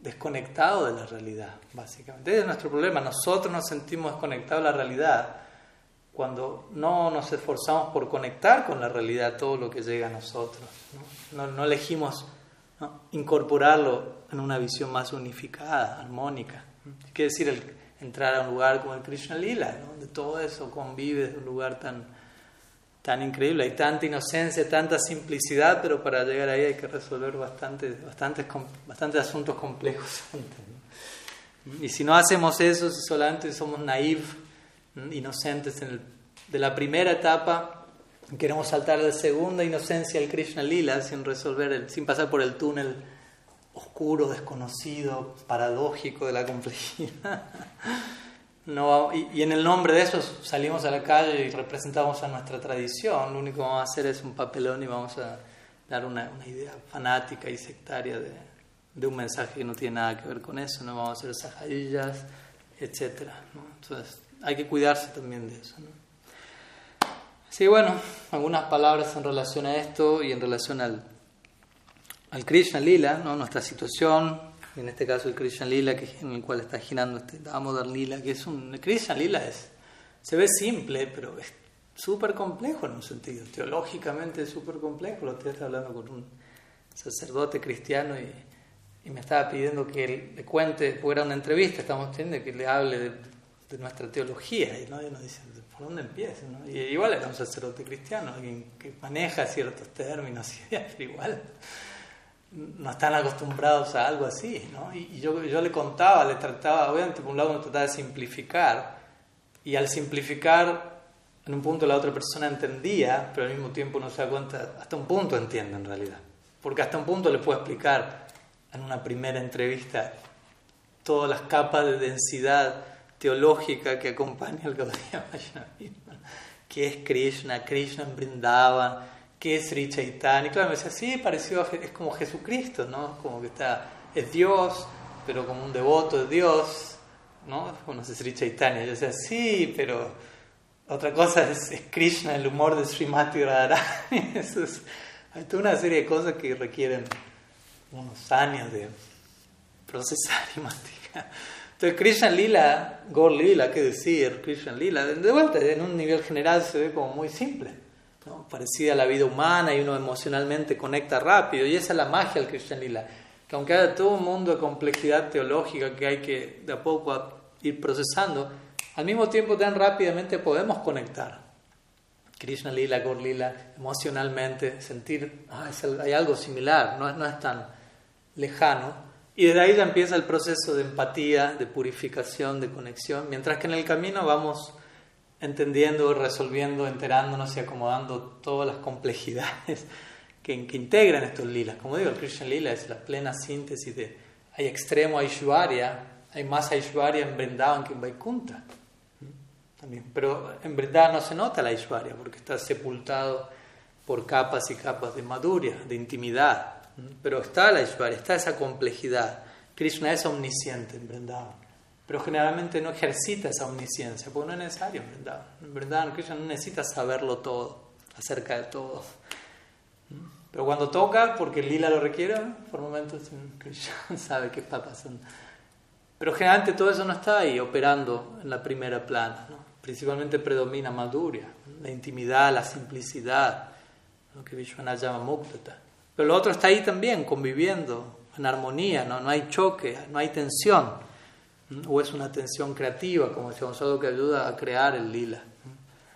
desconectado de la realidad, básicamente. Ese es nuestro problema. Nosotros nos sentimos desconectados de la realidad cuando no nos esforzamos por conectar con la realidad todo lo que llega a nosotros. No, no, elegimos incorporarlo en una visión más unificada, armónica. Quiere decir el, entrar a un lugar como el Krishna Lila, donde todo eso convive en un lugar tan tan increíble, hay tanta inocencia, tanta simplicidad, pero para llegar ahí hay que resolver bastantes, bastantes, bastantes asuntos complejos Y si no hacemos eso, si solamente somos naivos, inocentes en de la primera etapa, queremos saltar de segunda inocencia al Krishna Lila sin resolver, el, sin pasar por el túnel oscuro, desconocido, paradójico de la complejidad. No, y, en el nombre de eso salimos a la calle y representamos a nuestra tradición. Lo único que vamos a hacer es un papelón y vamos a dar una, idea fanática y sectaria de, de, un mensaje que no tiene nada que ver con eso. No vamos a hacer sajadillas, etc. Entonces hay que cuidarse también de eso. ¿no? Sí, bueno, algunas palabras en relación a esto y en relación al, al Krishna Lila, ¿no? nuestra situación, en este caso el Krishna Lila, que, en el cual está girando este Damodar Lila, que es un... Krishna Lila es, se ve simple, pero es súper complejo en un sentido, teológicamente es súper complejo. Lo estoy hablando con un sacerdote cristiano y, y, me estaba pidiendo que le cuente, porque era una entrevista, estamos teniendo, que le hable de, nuestra teología, y, ¿no? nos dice, ¿por dónde empieza? Y igual era un sacerdote cristiano, alguien que maneja ciertos términos, pero igual no están acostumbrados a algo así, ¿no? Y, yo, yo le contaba, le trataba, obviamente por un lado uno trataba de simplificar, y al simplificar, en un punto la otra persona entendía, pero al mismo tiempo no se da cuenta, hasta un punto entiende en realidad, porque hasta un punto le puedo explicar en una primera entrevista todas las capas de densidad teológica que acompaña al Gaudiya Vaishnava, que es Krishna, Krishna en ¿qué es Sri Chaitanya? Y claro, me decía, sí, pareció, es como Jesucristo, ¿no? Como que está, es Dios, pero como un devoto de Dios, ¿no? Conoce Sri Chaitanya. Yo decía, sí, pero otra cosa es, Krishna, el humor de Srimati Radharani. Eso es, hay toda una serie de cosas que requieren unos años de procesar y masticar. Entonces, Krishna Lila, Gor Lila, ¿qué decir? Krishna Lila, de vuelta, en un nivel general se ve como muy simple parecida a la vida humana y uno emocionalmente conecta rápido. Y esa es la magia del Krishna Lila. Que aunque haya todo un mundo de complejidad teológica que hay que de a poco ir procesando, al mismo tiempo tan rápidamente podemos conectar. Krishna Lila, Gaur Lila, emocionalmente, sentir, ah, hay algo similar, no, no es tan lejano. Y desde ahí ya empieza el proceso de empatía, de purificación, de conexión, mientras que en el camino vamos entendiendo, resolviendo, enterándonos y acomodando todas las complejidades que, que integran estos lilas. Como digo, el Krishna Lila es la plena síntesis de, hay extremo Aishwarya, hay más Aishwarya en Vrindavan que en Vaikunta. Pero en verdad no se nota la Aishwarya porque está sepultado por capas y capas de maduria, de intimidad. Pero está la Aishwarya, está esa complejidad. Krishna es omnisciente en Vrindavan, pero generalmente no ejercita esa omnisciencia porque no es necesario en Vrindavan. En Vrindavan Krishna no necesita saberlo todo, acerca de todo. Pero cuando toca, porque lila lo requiere, por momentos Krishna sabe qué está pasando. Pero generalmente todo eso no está ahí operando en la primera plana. principalmente predomina Madhurya, la intimidad, la simplicidad, lo que Vishwanath llama Muktata. Pero lo otro está ahí también, conviviendo, en armonía, no, no hay choque, no hay tensión, o es una tensión creativa, como decíamos, algo que ayuda a crear el lila.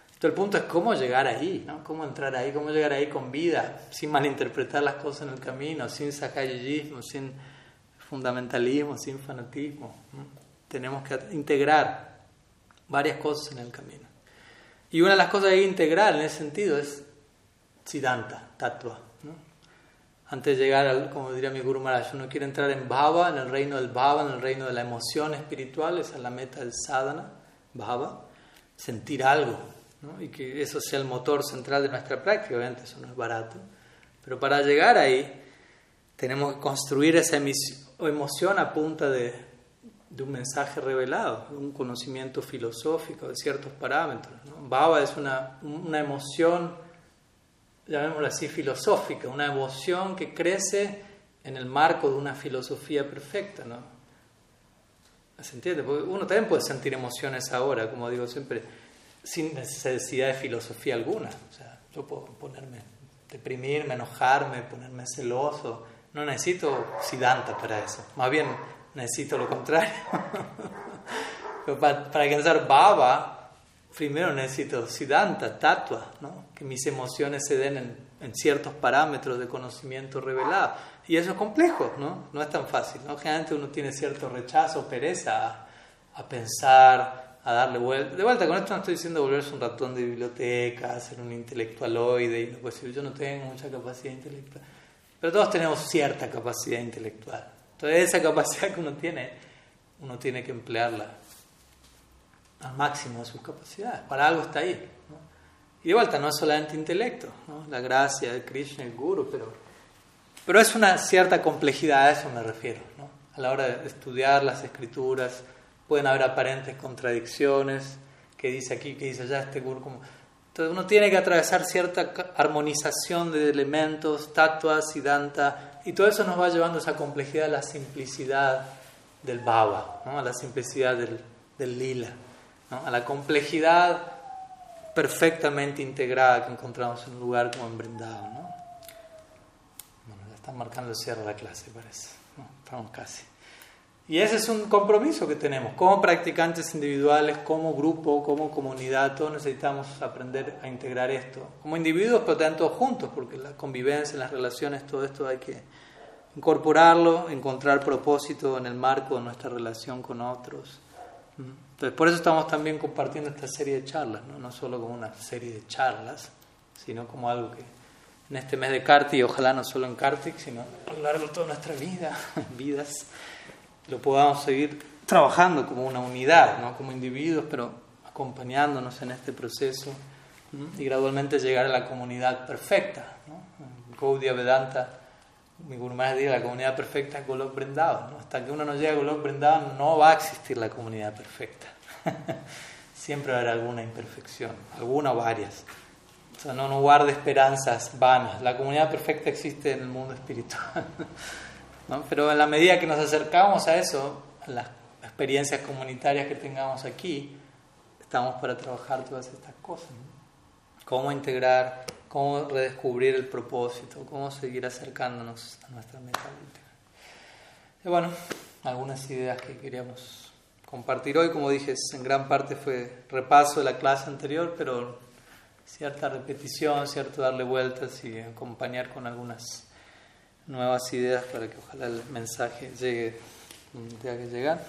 Entonces el punto es cómo llegar ahí, ¿no? cómo entrar ahí, cómo llegar ahí con vida, sin malinterpretar las cosas en el camino, sin sakayismo, sin fundamentalismo, sin fanatismo. Tenemos que integrar varias cosas en el camino. Y una de las cosas que hay que integrar en ese sentido es Siddhanta, Tattva. Antes de llegar, al, como diría mi Guru Maharaj, uno quiere entrar en Bhava, en el reino del Bhava, en el reino de la emoción espiritual, esa es la meta del sadhana, Bhava, sentir algo, y que eso sea el motor central de nuestra práctica, obviamente eso no es barato. Pero para llegar ahí, tenemos que construir esa emoción a punta de de un mensaje revelado, de un conocimiento filosófico de ciertos parámetros. ¿no? Baba es una, una emoción, llamémoslo así, filosófica, una emoción que crece en el marco de una filosofía perfecta. ¿no? ¿Se entiende? Porque uno también puede sentir emociones ahora, como digo siempre, sin necesidad de filosofía alguna. O sea, yo puedo ponerme, deprimirme, enojarme, ponerme celoso. No necesito Siddhanta para eso. Más bien necesito lo contrario. para, para, alcanzar Baba, primero necesito Siddhanta, Tattva, ¿no? Que mis emociones se den en, ciertos parámetros de conocimiento revelado. Y eso es complejo, ¿no? no es tan fácil. ¿no? Generalmente uno tiene cierto rechazo, pereza a, pensar, a darle vuelta. De vuelta, con esto no estoy diciendo volverse un ratón de biblioteca, ser un intelectualoide, y yo no tengo mucha capacidad intelectual. Pero todos tenemos cierta capacidad intelectual. Entonces esa capacidad que uno tiene, uno tiene que emplearla al máximo de sus capacidades. Para algo está ahí. Y de vuelta, no es solamente intelecto, la gracia de Krishna, el Guru, pero, pero es una cierta complejidad, a eso me refiero. A la hora de estudiar las escrituras, pueden haber aparentes contradicciones, que dice aquí, que dice allá, este Guru como... Entonces uno tiene que atravesar cierta armonización de elementos, tatuas danta y todo eso nos va llevando a esa complejidad, a la simplicidad del baba, a la simplicidad del, del lila, a la complejidad perfectamente integrada que encontramos en un lugar como en Brindavan. ¿no? Bueno, ya están marcando el cierre de la clase, parece. estamos casi. Y ese es un compromiso que tenemos. Como practicantes individuales, como grupo, como comunidad, todos necesitamos aprender a integrar esto. Como individuos, pero también todos juntos, porque la convivencia, las relaciones, todo esto hay que incorporarlo, encontrar propósito en el marco de nuestra relación con otros. Entonces, por eso estamos también compartiendo esta serie de charlas, no, no solo como una serie de charlas, sino como algo que en este mes de Kartik, ojalá no solo en Kartik, sino a lo largo de toda nuestra vida, vidas, lo podamos seguir trabajando como una unidad, ¿no? como individuos, pero acompañándonos en este proceso y gradualmente llegar a la comunidad perfecta. ¿no? Gaudiya Vedanta, mi Guru dice, la comunidad perfecta es Golok Vrindavan. ¿no? Hasta que uno no llegue a Golok Vrindavan no va a existir la comunidad perfecta. Siempre va a haber alguna imperfección, alguna o varias. O sea, no, no guarde esperanzas vanas. La comunidad perfecta existe en el mundo espiritual. Pero en la medida que nos acercamos a eso, a las experiencias comunitarias que tengamos aquí, estamos para trabajar todas estas cosas. Cómo integrar, cómo redescubrir el propósito, cómo seguir acercándonos a nuestra meta última. Y bueno, algunas ideas que queríamos compartir hoy. Como dije, en gran parte fue repaso de la clase anterior, pero cierta repetición, cierto darle vueltas y acompañar con algunas nuevas ideas para que ojalá el mensaje llegue donde tenga que llegar.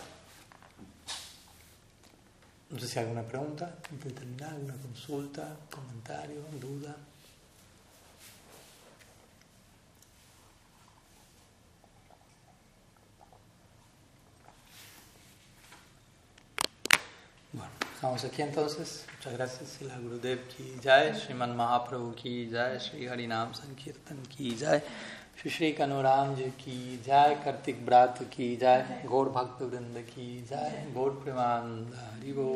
No sé si hay alguna pregunta antes de terminar, alguna consulta, comentario, duda. Estamos aquí entonces. Muchas gracias. La Gurudev की जय श्रीमन महाप्रभु की जय श्री हरिनाम संकीर्तन की जय श्री श्री कनुराम जी की जय कार्तिक ब्रात की जय गौर भक्त वृंद की जय गौर प्रेमानंद हरिभो